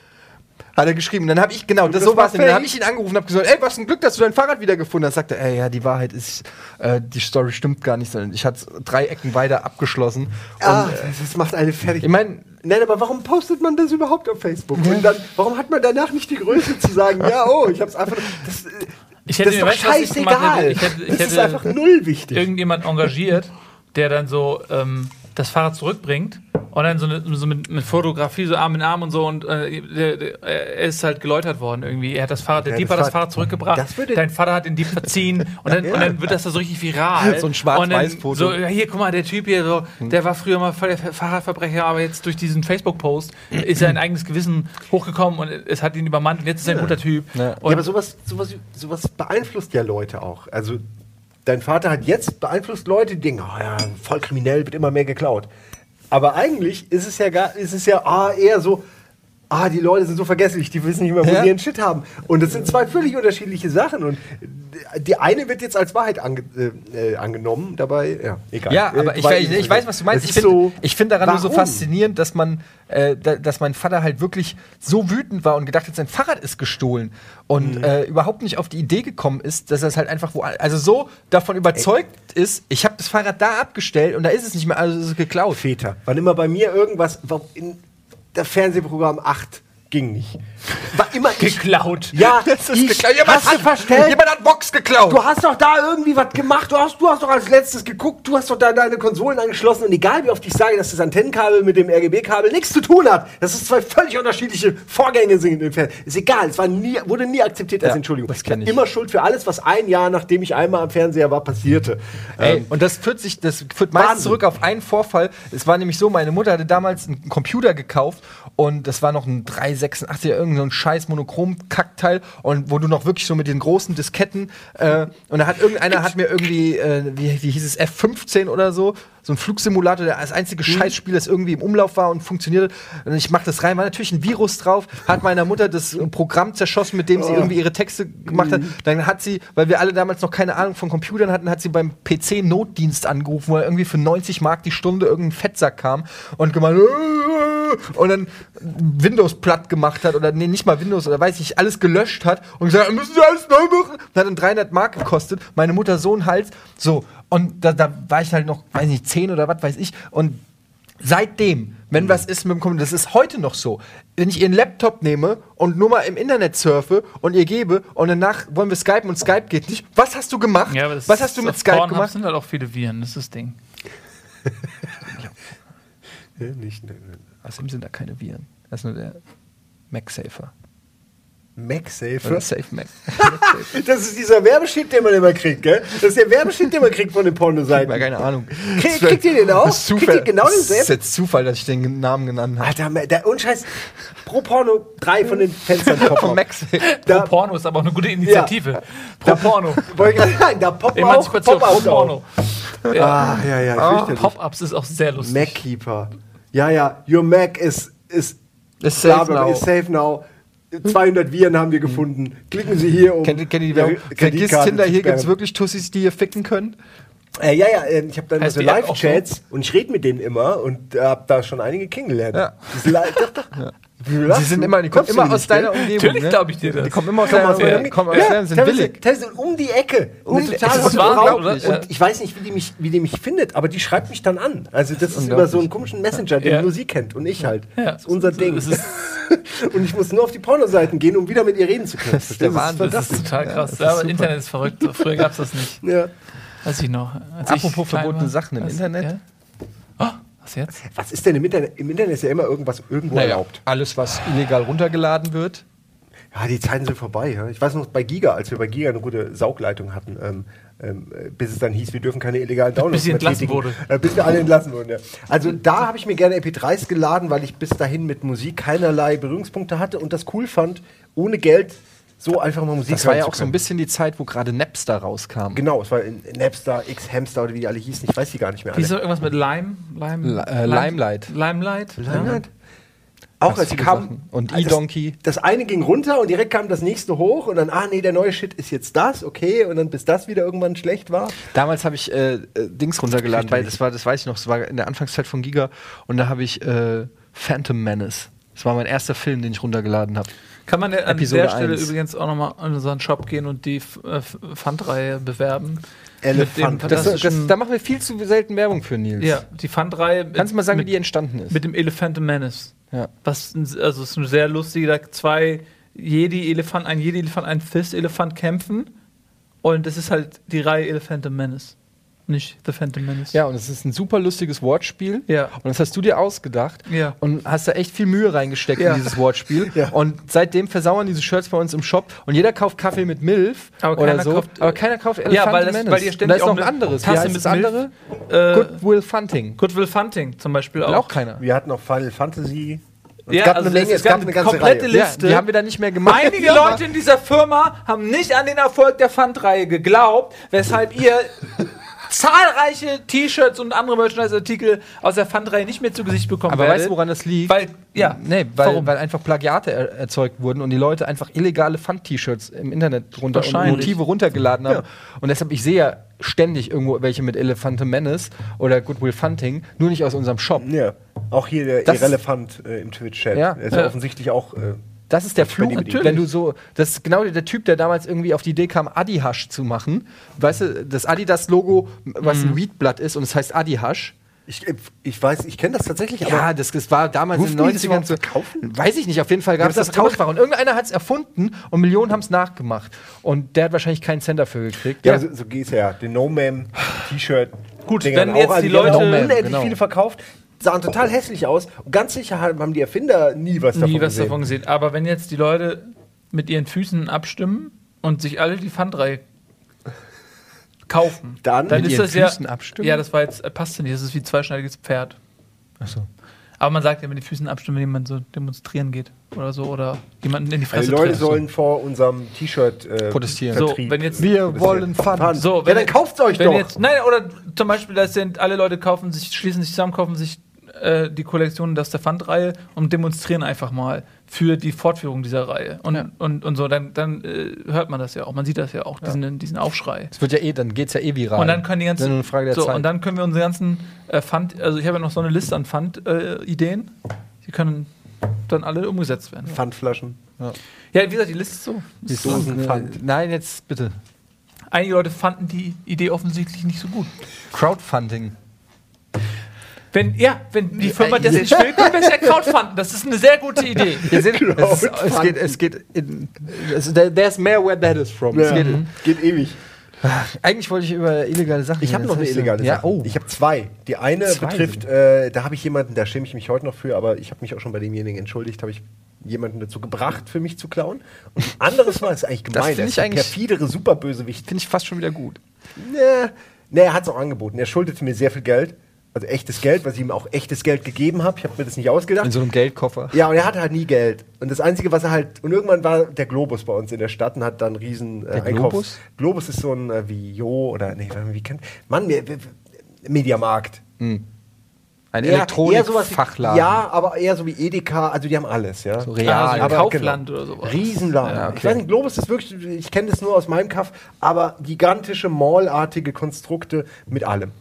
Hat er geschrieben. Dann habe ich, genau, das, das so war. Dann habe ich ihn angerufen und habe gesagt, ey, was ein Glück, dass du dein Fahrrad wiedergefunden hast. Sagt er, ey, ja, die Wahrheit ist, äh, die Story stimmt gar nicht, sondern ich hatte drei Ecken weiter abgeschlossen. Ah, Und, äh, das macht eine fertig. ich meine, Nein, aber warum postet man das überhaupt auf Facebook? Und dann, warum hat man danach nicht die Größe zu sagen, ja, oh, ich hab's einfach. Das, Ich hätte das ist mir- doch ich gemacht scheißegal. hätte? Ich hätte- ich das ist einfach null wichtig. Irgendjemand engagiert, der dann so ähm, das Fahrrad zurückbringt und dann so, eine, so mit, mit Fotografie, so Arm in Arm und so und äh, der, der, er ist halt geläutert worden irgendwie. Er hat das Fahrrad, der Ja, Dieb hat das Fahrrad zurückgebracht, das dein Vater hat den Dieb verziehen *laughs* und dann, und dann wird das da so richtig viral. *laughs* So ein Schwarz-Weiß-Foto. So, ja, hier, guck mal, der Typ hier, so, der war früher mal der Fahrradverbrecher, aber jetzt durch diesen Facebook-Post ist sein eigenes Gewissen hochgekommen und es hat ihn übermannt und jetzt ist er ein guter Typ. Ja. Ja, aber sowas, sowas, sowas beeinflusst ja Leute auch. Also, dein Vater hat jetzt beeinflusst Leute, die denken, oh ja, voll kriminell, wird immer mehr geklaut. Aber eigentlich ist es ja gar, ist es ja ah, eher so, ah, die Leute sind so vergesslich, die wissen nicht mehr, wo Ja. sie ihren Shit haben. Und das sind zwei völlig unterschiedliche Sachen. Und die eine wird jetzt als Wahrheit ange, äh, äh, angenommen, dabei, ja, egal. Ja, Äh, aber ich, weil- ich, ich weiß, was du meinst. Ich finde so, ich find daran nur so warum? faszinierend, dass man, äh, da, dass mein Vater halt wirklich so wütend war und gedacht hat, sein Fahrrad ist gestohlen und Mhm. äh, überhaupt nicht auf die Idee gekommen ist, dass er es halt einfach wo, also so davon überzeugt ist, ich habe das Fahrrad da abgestellt und da ist es nicht mehr, also ist es geklaut. Väter. Wann immer bei mir irgendwas, in der Fernsehprogramm 8 ging nicht. War immer geklaut. Ja, *laughs* Das ist geklaut. Jemand, hat, verstellt? jemand hat Box geklaut. Du hast doch da irgendwie was gemacht. Du hast, du hast doch als letztes geguckt. Du hast doch da deine Konsolen angeschlossen. Und egal wie oft ich sage, dass das Antennenkabel mit dem RGB-Kabel nichts zu tun hat, dass es zwei völlig unterschiedliche Vorgänge sind. Ist egal. Es war nie, wurde nie akzeptiert als Ja, Entschuldigung. das war ich. Immer schuld für alles, was ein Jahr, nachdem ich einmal am Fernseher war, passierte. Ey, Ähm, und das führt sich, das führt Wahnsinn. zurück auf einen Vorfall. Es war nämlich so, meine Mutter hatte damals einen Computer gekauft und das war noch ein 386er, irgendein so ein scheiß Monochrom-Kackteil und wo du noch wirklich so mit den großen Disketten äh, und da hat irgendeiner hat mir irgendwie, äh, wie, wie hieß es, F15 oder so, so ein Flugsimulator, der das einzige Scheißspiel, das irgendwie im Umlauf war und funktionierte. Und ich mach das rein, war natürlich ein Virus drauf, hat meiner Mutter das Programm zerschossen, mit dem sie irgendwie ihre Texte gemacht hat. Dann hat sie, weil wir alle damals noch keine Ahnung von Computern hatten, hat sie beim PC-Notdienst angerufen, wo er irgendwie für 90 Mark die Stunde irgendein Fettsack kam und gemeint, "Äh", *laughs* und dann Windows platt gemacht hat oder nee, nicht mal Windows oder weiß ich, alles gelöscht hat und gesagt, müssen Sie alles neu machen. Das hat dann 300 Mark gekostet. Meine Mutter so ein Hals. So, und da, da war ich halt noch, weiß nicht, 10 oder was weiß ich. Und Seitdem, wenn was ist mit dem Computer, das ist heute noch so. Wenn ich ihren Laptop nehme und nur mal im Internet surfe und ihr gebe und danach wollen wir skypen und Skype geht nicht. Was hast du gemacht? Ja, was hast du mit Skype Pornhub gemacht? sind halt auch viele Viren, das ist das Ding. *laughs* Ja, nicht, ne, ne. Außerdem sind da keine Viren. Das ist nur der MagSafer. MagSafe. Oder Safe Mac. *laughs* Das ist dieser Werbeschild, den man immer kriegt, gell? Das ist der Werbeschild, den man kriegt von den Pornoseiten. Mal keine Ahnung. Krieg- kriegt ihr den auch? Das ist Zufall. Kriegt ihr genau das ist denselben? jetzt Zufall, dass ich den Namen genannt habe. Alter, der Unscheiß. Pro Porno drei von den Fenstern. Von. MagSafe. Da- Pro Porno ist aber auch eine gute Initiative. Pro Porno. *laughs* Wollte ich sagen, da poppen auch Emanzipation pro Pop-Ups auf. Porno. Ja. Ah, ja, ja, Ah, fürchterlich. Pop-Ups ist auch sehr lustig. Mackeeper. Ja, ja, your Mac is, is, Ist bla, safe bla, now. is safe now. 200 Viren haben wir gefunden. Klicken Sie hier um. Kennt, kennt ihr? Vergiss Tinder, hier gibt es wirklich Tussis, die ihr ficken können. Äh, ja, ja, äh, ich habe dann Heißt so die App auch Live-Chats und ich rede mit denen immer und habe da schon einige kennengelernt. Ja. Li- doch, Die sind immer, die kommen immer aus nicht, deiner? Umgebung. Natürlich ne? glaub ich dir das. Die kommen immer aus Kommen deiner Umgebung. Umgebung. Kommen aus Ja, deiner, sind billig. teilweise um die Ecke. Um die- total ist wahr, Und ich weiß nicht, wie die, mich, wie die mich findet, aber die schreibt mich dann an. Also das ist über so einen komischen Messenger, den Ja. nur sie kennt und ich halt. Ja. Das ist unser Ding. *laughs* Und ich muss nur auf die Pornoseiten gehen, um wieder mit ihr reden zu können. Das ist der Wahnsinn. Das ist total krass. das ist Ja, aber. Internet ist verrückt. Früher gab es das nicht. Ja. Weiß ich noch. Als Apropos verbotene. Sachen im? Internet. Oh, was jetzt? Was ist denn im Internet? Im Internet ist ja immer irgendwas irgendwo Naja, erlaubt. alles, was illegal runtergeladen wird. Ja, die Zeiten sind vorbei. Ja. Ich weiß noch, bei Giga, als wir bei Giga eine gute Saugleitung hatten, ähm, ähm, äh, bis es dann hieß, wir dürfen keine illegalen Downloads Bis entlassen tätigen. wurde. Äh, bis wir alle entlassen wurden, ja. Also da habe ich mir gerne MP3s geladen, weil ich bis dahin mit Musik keinerlei Berührungspunkte hatte und das cool fand, ohne Geld so einfach mal Musik Das war ja auch so ein bisschen die Zeit, wo gerade Napster rauskam. Genau, es war Napster, X-Hamster oder wie die alle hießen, ich weiß die gar nicht mehr Hieß alle. doch irgendwas mit Lime? Lime Li- äh, Limelight. Limelight? Limelight? Auch Ganz als sie kamen. Sachen. Und das- E-Donkey. Das eine ging runter und direkt kam das nächste hoch und dann, ah nee, der neue Shit ist jetzt das, okay, und dann bis das wieder irgendwann schlecht war. Damals habe ich äh, äh, Dings runtergeladen, weil das war, das weiß ich noch, das war in der Anfangszeit von Giga und da habe ich äh, Phantom Menace. Das war mein erster Film, den ich runtergeladen habe. Kann man ja an Episode der Stelle 1. übrigens auch nochmal in unseren Shop gehen und die äh, Pfandreihe bewerben. Elefant. Das, das, da machen wir viel zu selten Werbung für Nils. ja, die Pfandreihe. Kannst du mal sagen, mit, wie die entstanden ist? Mit dem Elephant Menace. ja. Was ein, also es ist ein sehr lustiger, zwei Jedi-Elefant, ein Jedi-Elefant, ein Fist-Elefant kämpfen. Und das ist halt die Reihe Elephant Menace. Nicht The Phantom Menace. ja, und es ist ein super lustiges Wortspiel. Ja. Und das hast du dir ausgedacht. Ja. Und hast da echt viel Mühe reingesteckt Ja. in dieses Wortspiel. *laughs* Ja. Und seitdem versauern diese Shirts bei uns im Shop. Und jeder kauft Kaffee mit Milf Aber oder keiner so. kauft- aber keiner kauft Ja, weil, das, Menace. weil ihr Und ständig da ist auch noch ein anderes. Wie Tasse heißt mit das andere? Äh, Goodwill Funting. Goodwill Funting zum Beispiel auch. auch keiner. Wir hatten auch Final Fantasy. Und Ja, es gab also eine Menge, es es gab gab eine ganze komplette Reihe. Liste. Ja, die haben wir da nicht mehr gemacht. Einige. *laughs* Leute in dieser Firma haben nicht an den Erfolg der Pfandreihe geglaubt, weshalb ihr zahlreiche T-Shirts und andere Merchandise-Artikel aus der Pfandreihe nicht mehr zu Gesicht bekommen Aber werdet. weißt du, woran das liegt? Weil, ja. Nee, weil, Warum? weil einfach Plagiate er erzeugt wurden und die Leute einfach illegale Pfand-T-Shirts im Internet runter und. Motive runtergeladen haben. Und deshalb, ich sehe ja ständig irgendwo welche mit Elefante Menace oder Goodwill Funting, nur nicht aus unserem Shop. Ja. Auch hier der Das- Irrelevant äh, im Twitch-Chat. Ja. Der ist ja Ja. offensichtlich auch. Äh, Das ist der bei Fluch, bedient. wenn du so, das ist genau der Typ, der damals irgendwie auf die Idee kam, Adi-Hash zu machen. Weißt du, das Adidas-Logo, was Mhm. ein Weedblatt ist und es heißt Adi-Hash. ich, ich weiß, ich kenne das tatsächlich, aber. Ja, das, das war damals in den Durften die das 90ern überhaupt so. verkaufen? Weiß ich nicht, auf jeden Fall gab es Ja, das das tausendfach. Und irgendeiner hat es erfunden und Millionen haben es nachgemacht. Und der hat wahrscheinlich keinen Cent dafür gekriegt. Ja, so, so geht's ja. Den No-Man-T-Shirt. Gut, wenn jetzt die Leute- unendlich Genau. viele verkauft, sahen total hässlich aus. Und ganz sicher haben die Erfinder nie was davon nie was gesehen. davon gesehen. Aber wenn jetzt die Leute mit ihren Füßen abstimmen und sich alle die Pfandreihe kaufen, *laughs* Dann dann mit ist ihren das ja. Füßen abstimmen? Ja, das war jetzt, äh, passt ja nicht. Das ist wie zweischneidiges Pferd. Achso. Aber man sagt ja mit den Füßen abstimmen, wenn jemand so demonstrieren geht oder so oder jemanden in die Also Fresse die Leute trifft. sollen vor unserem T-Shirt äh, Protestieren. So, wenn jetzt- Wir wollen Pfand. So, ja, dann kauft's euch wenn doch. Jetzt, nein, oder zum Beispiel, das sind alle Leute kaufen sich, schließen sich zusammen, kaufen sich äh, die Kollektionen aus der Pfandreihe und demonstrieren einfach mal für die Fortführung dieser Reihe. Und, Ja. und, und so, dann, dann äh, hört man das ja auch, man sieht das ja auch, diesen, diesen Aufschrei. Es wird ja eh, dann geht's ja eh viral. Und dann können die ist ganzen. so, Zeit. und dann können wir unsere ganzen äh, Pfand, also ich habe ja noch so eine Liste an Pfand-Ideen, die können dann alle umgesetzt werden. Pfandflaschen. Ja, wie gesagt, die Liste ist so. Die Dosenpfand. Äh, Nein, jetzt bitte. Einige Leute fanden die Idee offensichtlich nicht so gut. Crowdfunding. Wenn, ja, wenn die Firma das nicht will, können wir es ja crowdfunden. Das ist eine sehr gute Idee. *laughs* Ihr seht, es, ist, es geht, es geht in, es, there's more where that is from. Es Ja, geht, geht ewig. eigentlich wollte ich über illegale Sachen Ich habe noch das eine illegale ja, Sache. oh. Ich habe zwei. Die eine Zwei betrifft, äh, da habe ich jemanden, da schäme ich mich heute noch für, aber ich habe mich auch schon bei demjenigen entschuldigt, habe ich jemanden dazu gebracht, für mich zu klauen. Und ein anderes Mal ist eigentlich Das gemein. Das ich ist der eigentlich- perfidere Superbösewicht. Finde ich fast schon wieder gut. Nee, nee er hat es auch angeboten. Er schuldete mir sehr viel Geld. Also echtes Geld, was ich ihm auch echtes Geld gegeben habe. Ich habe mir das nicht ausgedacht. In so einem Geldkoffer. Ja, und er hatte halt nie Geld. Und das Einzige, was er halt. Und irgendwann war der Globus bei uns in der Stadt und hat dann einen riesen äh, Der Einkaufs- Globus? Globus ist so ein äh, wie Jo oder. Nee, wie kennt. Mann, wir, wir, Mediamarkt. Ein Eher- eher sowas wie- Elektronikfachladen. Ja, aber eher so wie Edeka. Also die haben alles, ja. So real. Ah, so Aber Kaufland genau. oder sowas. Riesenladen. Ja, okay. Ich weiß nicht, Globus ist wirklich, ich kenne das nur aus meinem Kaff, aber gigantische, mallartige Konstrukte mit allem.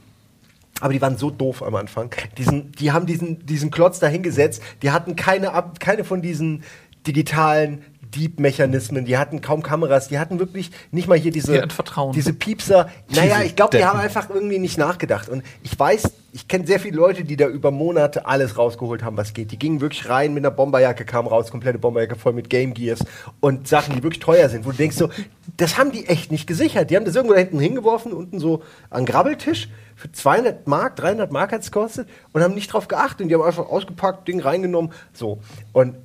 Aber die waren so doof am Anfang. Diesen, die haben diesen, diesen Klotz da hingesetzt. Die hatten keine, keine von diesen digitalen Diebmechanismen. Die hatten kaum Kameras. Die hatten wirklich nicht mal hier diese, Die diese Piepser. Naja, ich glaube, die haben einfach irgendwie nicht nachgedacht. Und ich weiß, ich kenne sehr viele Leute, die da über Monate alles rausgeholt haben, was geht. Die gingen wirklich rein mit einer Bomberjacke, kamen raus, komplette Bomberjacke voll mit Game Gears und Sachen, die wirklich teuer sind, wo du denkst so, das haben die echt nicht gesichert. Die haben das irgendwo da hinten hingeworfen, unten so an Grabbeltisch. Für 200 Mark, 300 Mark hat es gekostet und haben nicht drauf geachtet. Und die haben einfach ausgepackt, Ding reingenommen. So. Und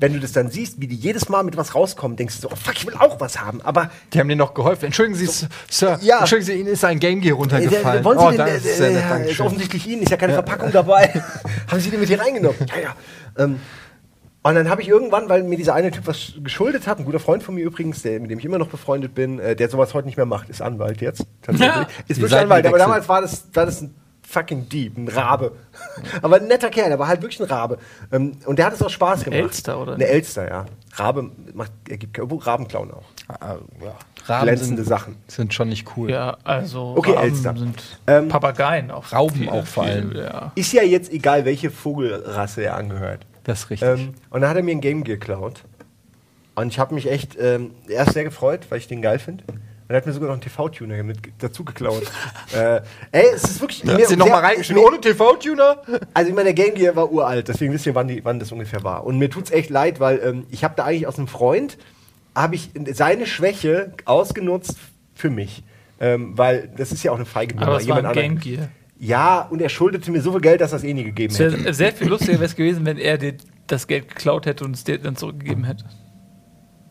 wenn du das dann siehst, wie die jedes Mal mit was rauskommen, denkst du so, oh fuck, ich will auch was haben. Aber Die haben dir noch geholfen. Entschuldigen Sie, Sir. Ja. Entschuldigen Sie, Ihnen ist ein Game Gear runtergefallen. Äh, wollen Sie oh, den, das äh, ist äh, ist Dankeschön. offensichtlich Ihnen, ist ja keine Verpackung dabei. *laughs* haben Sie den mit hier reingenommen? Ja, ja. Ähm, und dann habe ich irgendwann, weil mir dieser eine Typ was geschuldet hat, ein guter Freund von mir übrigens, der, mit dem ich immer noch befreundet bin, äh, der sowas heute nicht mehr macht, ist Anwalt jetzt. Tatsächlich. Ja. *laughs* Ist wirklich Anwalt, aber damals war das, war das ein fucking Dieb, ein Rabe. *laughs* aber ein netter Kerl, der war halt wirklich ein Rabe. Ähm, und der hat es aus Spaß gemacht. Elster, oder? Eine Elster, ja. Rabe macht, er gibt, wo Rabenklauen auch. Ah, ja. Raben Glänzende sind, Sachen. sind schon nicht cool. Ja, also Okay, Raben Elster. sind Ähm, Papageien auch. Rauben auch vor allem. Ja. Ist ja jetzt egal, welche Vogelrasse er angehört. Das ist richtig. Ähm, und dann hat er mir ein Game geklaut. Und ich habe mich echt ähm, erst sehr gefreut, weil ich den geil finde. Und er hat mir sogar noch einen TV-Tuner mit dazu geklaut. *laughs* äh, ey, es ist wirklich. Haben mir- Sie noch sehr- mal reingeschrieben, mir- ohne TV-Tuner? Also ich meine, der Game Gear war uralt, deswegen wisst ihr, wann, die, wann das ungefähr war. Und mir tut's echt leid, weil ähm, ich habe da eigentlich aus einem Freund, habe ich seine Schwäche ausgenutzt für mich. Ähm, weil das ist ja auch eine feige Aber es war ein Game Gear. Ja, und er schuldete mir so viel Geld, dass er es eh nie gegeben Es hätte. sehr viel lustiger wäre es gewesen, wenn er dir das Geld geklaut hätte und es dir dann zurückgegeben hätte.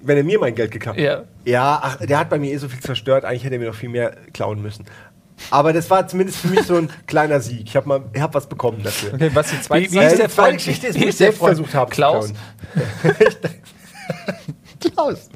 Wenn er mir mein Geld geklaut hätte. Ja. Ja, ach, der hat bei mir eh so viel zerstört, eigentlich hätte er mir noch viel mehr klauen müssen. Aber das war zumindest für mich so ein *laughs* kleiner Sieg. Ich habe hab was bekommen dafür. Okay, was die zweite Wie- wie Äh, ist die der Freund? Geschichte ist, Wie ich selbst versucht habe. zu Klaus? *laughs* Klaus.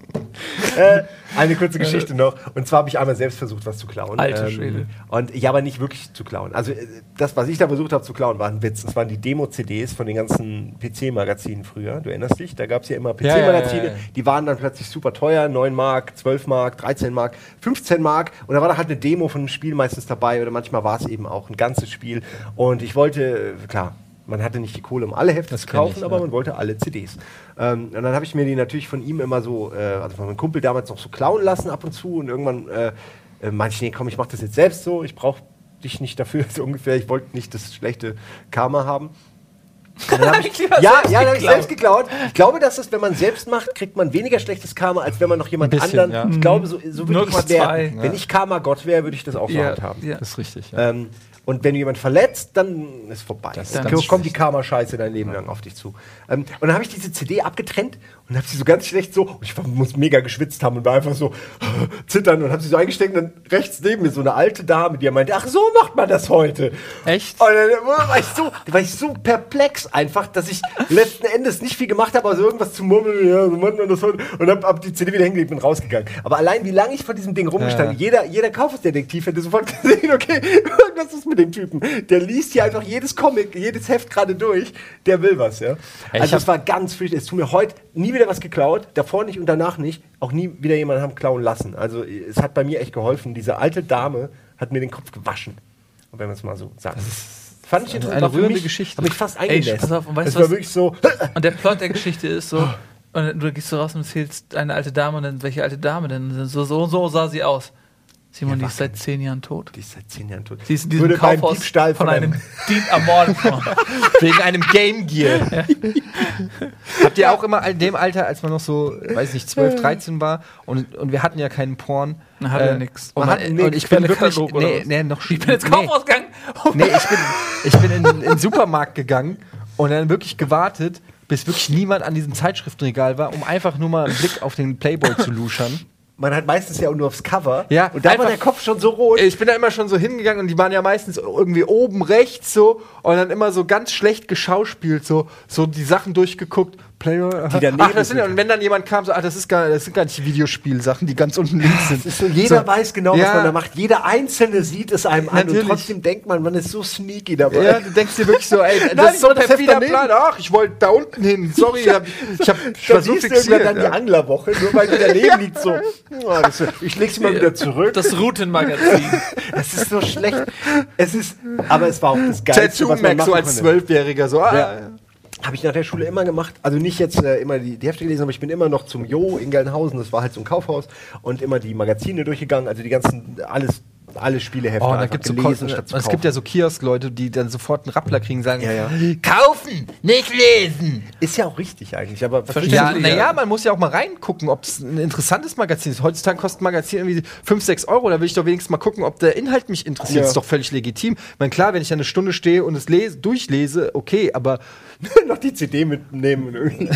äh, eine kurze Geschichte noch. Und zwar habe ich einmal selbst versucht, was zu klauen. Alter Schwede. und ja, aber nicht wirklich zu klauen. Also äh, das, was ich da versucht habe zu klauen, war ein Witz. Das waren die Demo-CDs von den ganzen PC-Magazinen früher. Du erinnerst dich? Da gab es ja immer Ja, ja, ja, PC-Magazine. ja. Die waren dann plötzlich super teuer. 9 Mark, 12 Mark, 13 Mark, 15 Mark. Und da war da halt eine Demo von einem Spiel meistens dabei. Oder manchmal war es eben auch ein ganzes Spiel. Und ich wollte, äh, klar, man hatte nicht die Kohle, um alle Hefte Das zu kaufen, ich, aber ja. man wollte alle CDs. Ähm, und dann habe ich mir die natürlich von ihm immer so, äh, also von meinem Kumpel damals noch so klauen lassen ab und zu. Und irgendwann äh, äh, meinte ich, nee, komm, ich mache das jetzt selbst so. Ich brauche dich nicht dafür, *laughs* so ungefähr. Ich wollte nicht das schlechte Karma haben. Und dann *laughs* hab ich, Lieber ja, ja, dann habe ich selbst geklaut. Ich glaube, dass es, wenn man selbst macht, kriegt man weniger schlechtes Karma, als wenn man noch jemand bisschen, anderen. ja. Ich glaube, so, so würde ich es 0,2. werden. Wenn ich Karma Gott wäre, würde ich das auch Ja, handhaben. ja. Das ist richtig. Ja. Ähm, und wenn du jemand verletzt, dann ist vorbei. Das ist dann kommt die Karma-Scheiße dein Leben lang auf dich zu. Ähm, und dann habe ich diese CD abgetrennt und habe sie so ganz schlecht so, ich muss mega geschwitzt haben und war einfach so *gasps* zittern und habe sie so eingesteckt und dann rechts neben mir so eine alte Dame, die meinte, ach so macht man das heute. Echt? Und dann war ich so, war ich so perplex einfach, dass ich letzten Endes nicht viel gemacht habe, also irgendwas zu murmeln, ja, so macht man das heute. Und hab, hab die CD wieder hingelegt und rausgegangen. Aber allein wie lange ich vor diesem Ding rumgestanden, Ja. jeder, jeder Kaufhausdetektiv hätte sofort *laughs* gesehen, okay, *laughs* irgendwas ist mit dem Typen. Der liest hier einfach jedes Comic, jedes Heft gerade durch, der will was, ja. Also es war ganz fürchterlich. Es tut mir heute nie wieder was geklaut, davor nicht und danach nicht, auch nie wieder jemanden haben klauen lassen. Also es hat bei mir echt geholfen. Diese alte Dame hat mir den Kopf gewaschen. Und wenn man es mal so sagt. Fand ich interessant. eine rührende mich, Geschichte. Hab mich fast eingenässt. pass auf, und weißt war was? wirklich so. *laughs* Und der Plot der Geschichte ist so, und du gehst so raus und erzählst eine alte Dame und dann, welche alte Dame denn? So, so, so sah sie aus. Simon, die ist seit zehn Jahren tot. Die ist seit zehn Jahren tot. Sie ist in diesem beim Kaufhaus Diebstahl von von einem einem Dieb ermordet. *laughs* Wegen einem Game Gear. Habt ihr auch immer in dem Alter, als man noch so, weiß nicht, 12, 13 war und, und wir hatten ja keinen Porn. Man hatte ja nix. Und, Man man, und ich bin wirklich, nee, nee, noch Ich bin ins. Kaufhaus gegangen. Nee, ich bin, ich bin in, in den Supermarkt gegangen und dann wirklich gewartet, bis wirklich niemand an diesem Zeitschriftenregal war, um einfach nur mal einen Blick auf den Playboy zu luschern. Man hat meistens ja auch nur aufs Cover. Ja, und da war einfach- der Kopf schon so rot. Ich bin da immer schon so hingegangen und die waren ja meistens irgendwie oben rechts so und dann immer so ganz schlecht geschauspielt, so, so die Sachen durchgeguckt. Aha. Die daneben ach, das sind, und wenn dann jemand kam, so, ach, das, ist gar, das sind gar nicht die Videospielsachen, die ganz unten links sind. So, jeder So. weiß genau, Ja. was man da macht. Jeder Einzelne sieht es einem an Natürlich. und trotzdem denkt man, man ist so sneaky dabei. Ja, du denkst dir wirklich so, ey, *laughs* das Nein, ist so ein perfider. Plan. Ach, ich wollte da unten hin. Sorry, ich hab, ich, hab, ich war Da so siehst du irgendwann fixiert. dann die Ja. Anglerwoche, nur weil die daneben *laughs* liegt so. "Ah, das Ich leg's mal wieder zurück. Das Routenmagazin. *laughs* Es ist so schlecht. Es ist, aber es war auch das Geilste, Tattoo was man Mac so machen als. Zwölfjähriger. So, ah, Ja. Habe ich nach der Schule immer gemacht. Also nicht jetzt äh, immer die, die Hefte gelesen, aber ich bin immer noch zum Jo in Gelnhausen. Das war halt so ein Kaufhaus und immer die Magazine durchgegangen. Also die ganzen, alles, alle Spielehefte. Oh, da einfach gibt's so gelesen, Kon- statt zu es gibt ja kaufen. so Kiosk-Leute, die dann sofort einen Rappler kriegen, sagen, Ja, ja. kaufen, nicht lesen. Ist ja auch richtig eigentlich, aber Verstehe. Ja, Ja. naja, man muss ja auch mal reingucken, ob es ein interessantes Magazin ist. Heutzutage kostet ein Magazin irgendwie 5, 6 Euro. Da will ich doch wenigstens mal gucken, ob der Inhalt mich interessiert. Ja. Das ist doch völlig legitim. Ich meine, klar, wenn ich eine Stunde stehe und es lese, durchlese, okay, aber *laughs* noch die CD mitnehmen und irgendwie.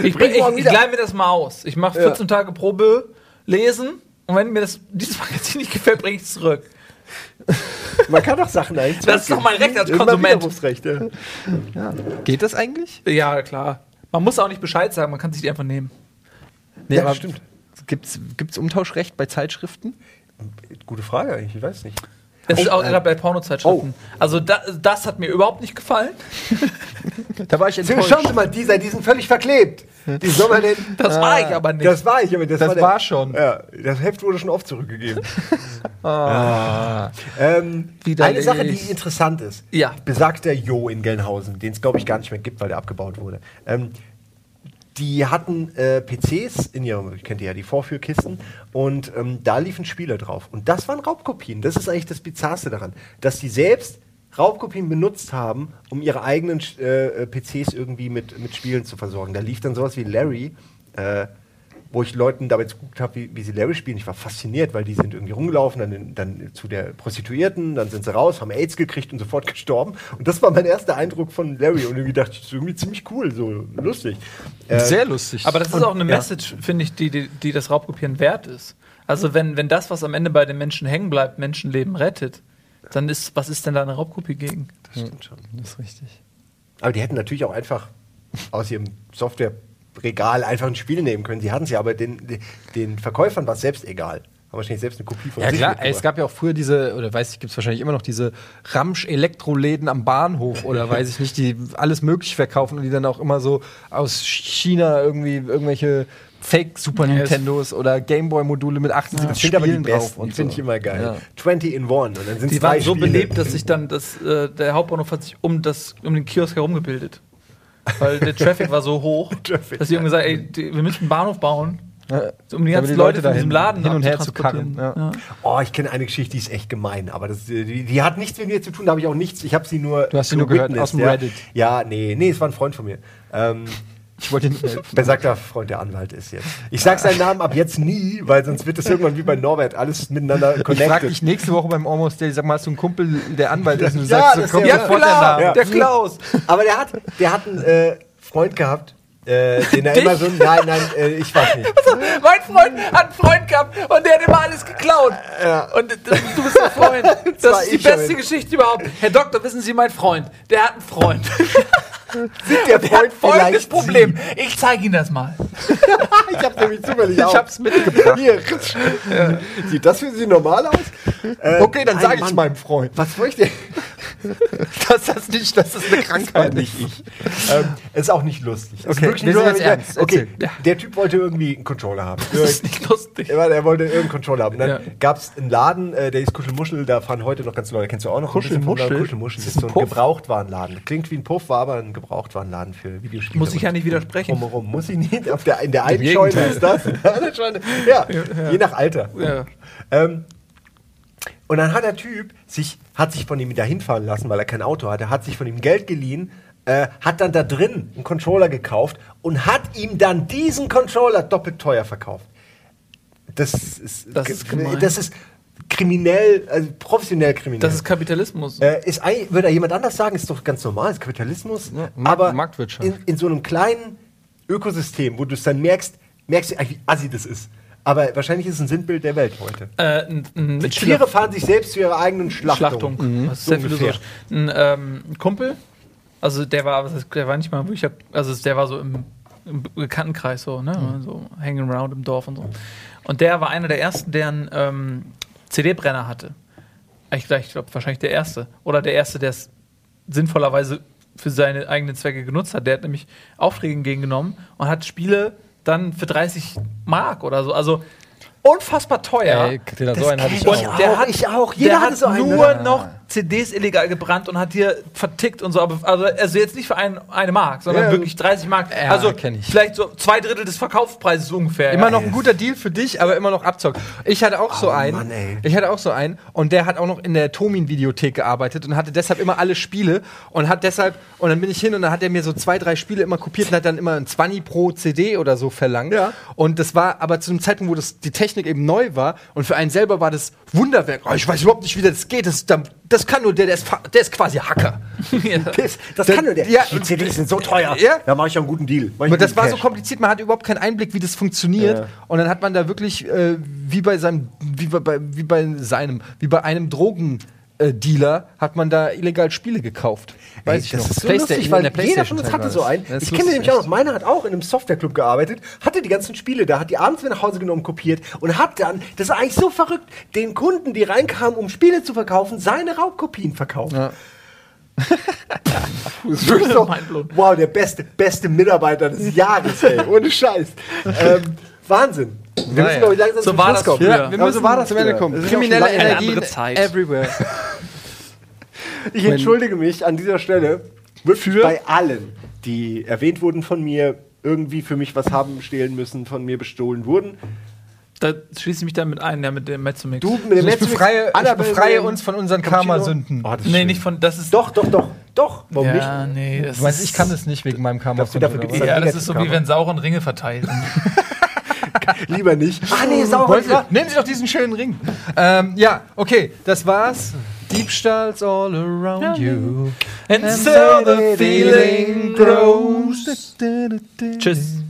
Ich, ich, ich wieder. leih mir das mal aus. Ich mache 14 Tage Probe, lesen und wenn mir das, dieses Magazin nicht gefällt, bringe ich es zurück. Man kann doch Sachen eigentlich. Das ist doch mein Recht als Konsument. Widerrufsrecht, ja. geht das eigentlich? Ja, klar. Man muss auch nicht Bescheid sagen, man kann sich die einfach nehmen. Nee, Ja, aber stimmt. Gibt's, gibt's Umtauschrecht bei Zeitschriften? Gute Frage eigentlich, ich weiß nicht. Das ist auch äh, gerade bei Pornozeitschriften. Also da, das hat mir überhaupt nicht gefallen. Da war ich *laughs* So, enttäuscht. schauen Sie mal, die, die sind völlig verklebt. Man denn. Das war ich aber nicht. Das war ich, aber das, Das war, der- war schon. Ja, das Heft wurde schon oft zurückgegeben. *laughs* Ah. ähm, Widerlich. eine Sache, die interessant ist. Ja. Besagter Jo in Gelnhausen, den es glaube ich gar nicht mehr gibt, weil der abgebaut wurde. Ähm, die hatten äh, PCs in ihrem, kennt ihr ja die Vorführkisten, und ähm, da liefen Spiele drauf. Und das waren Raubkopien. Das ist eigentlich das Bizarrste daran, dass die selbst Raubkopien benutzt haben, um ihre eigenen äh, äh, PCs irgendwie mit, mit Spielen zu versorgen. Da lief dann sowas wie Larry, äh, wo ich Leuten dabei zugeguckt habe, wie, wie sie Larry spielen. Ich war fasziniert, weil die sind irgendwie rumgelaufen, dann, dann zu der Prostituierten, dann sind sie raus, haben AIDS gekriegt und sofort *laughs* gestorben. Und das war mein erster Eindruck von Larry. Und irgendwie dachte ich, das ist irgendwie ziemlich cool, so lustig. Äh, Sehr lustig. Aber das ist Und- auch eine ja. Message, finde ich, die, die, die das Raubkopieren wert ist. Also wenn, wenn das, was am Ende bei den Menschen hängen bleibt, Menschenleben rettet, dann ist, was ist denn da eine Raubkopie gegen? das stimmt schon. das ist richtig. Aber die hätten natürlich auch einfach aus ihrem Softwareregal einfach ein Spiel nehmen können. Sie hatten es ja, aber den, den- Verkäufern war es selbst egal. Haben wahrscheinlich selbst eine Kopie von Ja sich klar, ey, es mitgebracht. gab ja auch früher diese, oder weiß ich, gibt es wahrscheinlich immer noch diese Ramsch-Elektroläden am Bahnhof oder *laughs* weiß ich nicht, die alles möglich verkaufen und die dann auch immer so aus China irgendwie irgendwelche Fake-Super Ja, es- Nintendos oder Gameboy-Module mit 78 Das sind aber die Spielen drauf. besten, die und finde so. ich immer geil. Ja. 20 in one. Und dann sind Die waren so beliebt, dass sich dann das, äh, der Hauptbahnhof hat sich um, das, um den Kiosk herum gebildet. Weil der *laughs* Traffic war so hoch, Traffic, dass die haben gesagt, ey, die, wir müssen einen Bahnhof bauen, Ja. um die ganzen die Leute Leute von diesem Laden hin und her zu karren, ja. Oh, ich kenne eine Geschichte, die ist echt gemein, aber das, äh, die, die hat nichts mit mir zu tun, da habe ich auch nichts, ich habe sie nur Du hast sie nur gehört aus dem ja. Reddit. Ja, nee, nee, es war ein Freund von mir. Ähm, Ich wollte nicht helfen. besagter Freund, der Anwalt ist jetzt. Ich sag seinen Namen ab jetzt nie, weil sonst wird das irgendwann wie bei Norbert alles miteinander Ich frage connected. dich nächste Woche beim Almost Daily, sag mal, hast du einen Kumpel, der Anwalt ist und du Ja, sagst, so, das komm ist ja- sofort Ja, der Name. Ja. Der Klaus. Aber der hat, der hat einen äh, Freund gehabt, äh, den er immer so, nein, nein, äh, ich weiß nicht. Mein Freund hat einen Freund gehabt und der hat immer alles geklaut. Und d- du bist ein Freund. *laughs* war Das ist die ich beste. Geschichte überhaupt. Herr Doktor, wissen Sie, mein Freund, der hat einen Freund. *laughs* Der Der hat Freund folgendes vielleicht Problem. Ich zeige Ihnen das mal. *laughs* Ich habe nämlich zufällig Ich auch. hab's mitgebracht. Hier. Sieht das für Sie normal aus? Äh, Okay, dann nein, sage ich Mann. meinem Freund. Was möchte ich? *laughs* dass das nicht, dass das eine Krankheit nicht ist. ich. ähm, ist auch nicht lustig. Ist Okay, wirklich wir nur, jetzt ja, ernst. Okay, der, der Typ wollte irgendwie einen Controller haben. Das ist nicht lustig. Er, er wollte irgendeinen Controller haben. Und dann Ja. gab es einen Laden, äh, der ist Kuschelmuschel, da fahren heute noch ganz Leute. Kennst du auch noch? Kuschelmuschel? Kuschelmuschel. Das ist so ein Puff? Gebrauchtwarenladen. Klingt wie ein Puff, war aber ein Gebrauchtwarenladen für Videospiele. Muss ich ja nicht widersprechen. Drumherum. Muss ich nicht. Auf der, in der einen Scheune Gegenteil. ist das. *laughs* in der anderen Scheune- ja, je nach Alter. Ja. Ähm, Und dann hat der Typ sich, hat sich von ihm wieder hinfahren lassen, weil er kein Auto hatte, hat sich von ihm Geld geliehen, äh, hat dann da drin einen Controller gekauft und hat ihm dann diesen Controller doppelt teuer verkauft. Das ist, Das ist gemein. das ist kriminell, also professionell kriminell. Das ist Kapitalismus. Äh, ist, würde da jemand anders sagen, ist doch ganz normal, ist Kapitalismus. Ja, Markt- aber Marktwirtschaft. In, in so einem kleinen Ökosystem, wo du es dann merkst, merkst du eigentlich, wie assi das ist. Aber wahrscheinlich ist es ein Sinnbild der Welt heute. Äh, ein, ein Tiere fahren sich selbst zu ihrer eigenen Schlachtung. Schlachtung. Das ist sehr philosophisch. Ein, ähm, Kumpel, also der war, der war nicht mal wirklich, also der war so im, im Bekanntenkreis so, ne, Mhm. so hanging around im Dorf und so. Und der war einer der ersten, der einen ähm, CD-Brenner hatte. Ich, ich glaube, wahrscheinlich der erste. Oder der erste, der es sinnvollerweise für seine eigenen Zwecke genutzt hat. Der hat nämlich Aufträge entgegengenommen und hat Spiele dann für 30 Mark oder so. Also unfassbar teuer. Ey, so einen hatte ich auch. der auch, hat, ich auch. Jeder der hatte hat so einen, nur ne? noch CDs illegal gebrannt und hat hier vertickt und so. Aber also, also jetzt nicht für ein, eine Mark, sondern Ja. wirklich 30 Mark. Ja, also vielleicht so zwei Drittel des Verkaufspreises ungefähr. Immer ja. noch ein guter Deal für dich, aber immer noch Abzock. Ich hatte auch so einen. Mann, ey. Ich hatte auch so einen und der hat auch noch in der Tomin-Videothek gearbeitet und hatte deshalb immer alle Spiele und hat deshalb, und dann bin ich hin und dann hat er mir so zwei, drei Spiele immer kopiert und hat dann immer ein 20 pro CD oder so verlangt. Ja. Und das war aber zu einem Zeitpunkt, wo das, die Technik eben neu war und für einen selber war das Wunderwerk. Oh, ich weiß überhaupt nicht, wie das geht. Das, das kann nur der, der ist, der ist quasi Hacker. *laughs* Das, das Da- kann nur der. ja, die CDs sind so teuer. Ja. Da mache ich ja einen guten Deal. Aber einen das guten war so Cash. kompliziert, man hat überhaupt keinen Einblick, wie das funktioniert. Ja. Und dann hat man da wirklich, äh, wie bei seinem, wie bei, wie bei seinem, wie bei einem Drogendealer, hat man da illegal Spiele gekauft. Weiß Ey, ich das noch. ist so lustig, weil der jeder von uns hatte so einen. Ich kenne nämlich auch noch, meiner hat auch in einem Softwareclub gearbeitet, hatte die ganzen Spiele da, hat die abends wieder nach Hause genommen, kopiert und hat dann, das ist eigentlich so verrückt, den Kunden, die reinkamen, um Spiele zu verkaufen, seine Raubkopien verkauft. Ja. *laughs* Das ist wirklich so, wow, der beste, beste Mitarbeiter des Jahres, ey, ohne Scheiß. *laughs* ähm, Wahnsinn. Wir müssen, glaube ich, langsam So zum war Schluss das kommen. Ja, wir müssen so war das früher. kommen. Kriminelle. Energien Zeit. *laughs* everywhere. Ich entschuldige mich an dieser Stelle für bei allen, die erwähnt wurden von mir, irgendwie für mich was haben stehlen müssen, von mir bestohlen wurden. Da schließe ich mich dann mit ein, der mit dem Mezzomix. Du mit dem Also ich befreie, ich befreie uns von unseren. Karma-Sünden. Oh, nee, schön. nicht von, das ist. Doch, doch, doch, doch. Warum ja, nee, das Du meinst, ist- ich kann das nicht wegen meinem karma Dafür- dafür gibt's Ja, das ist so wie Karma. wenn Sauren Ringe verteilen. *laughs* *laughs* Lieber nicht. Ah, nee, sauber. Nehmen Sie doch diesen schönen Ring. ähm, ja, okay, das war's. Diebstahls all around you. And so the feeling grows. Tschüss.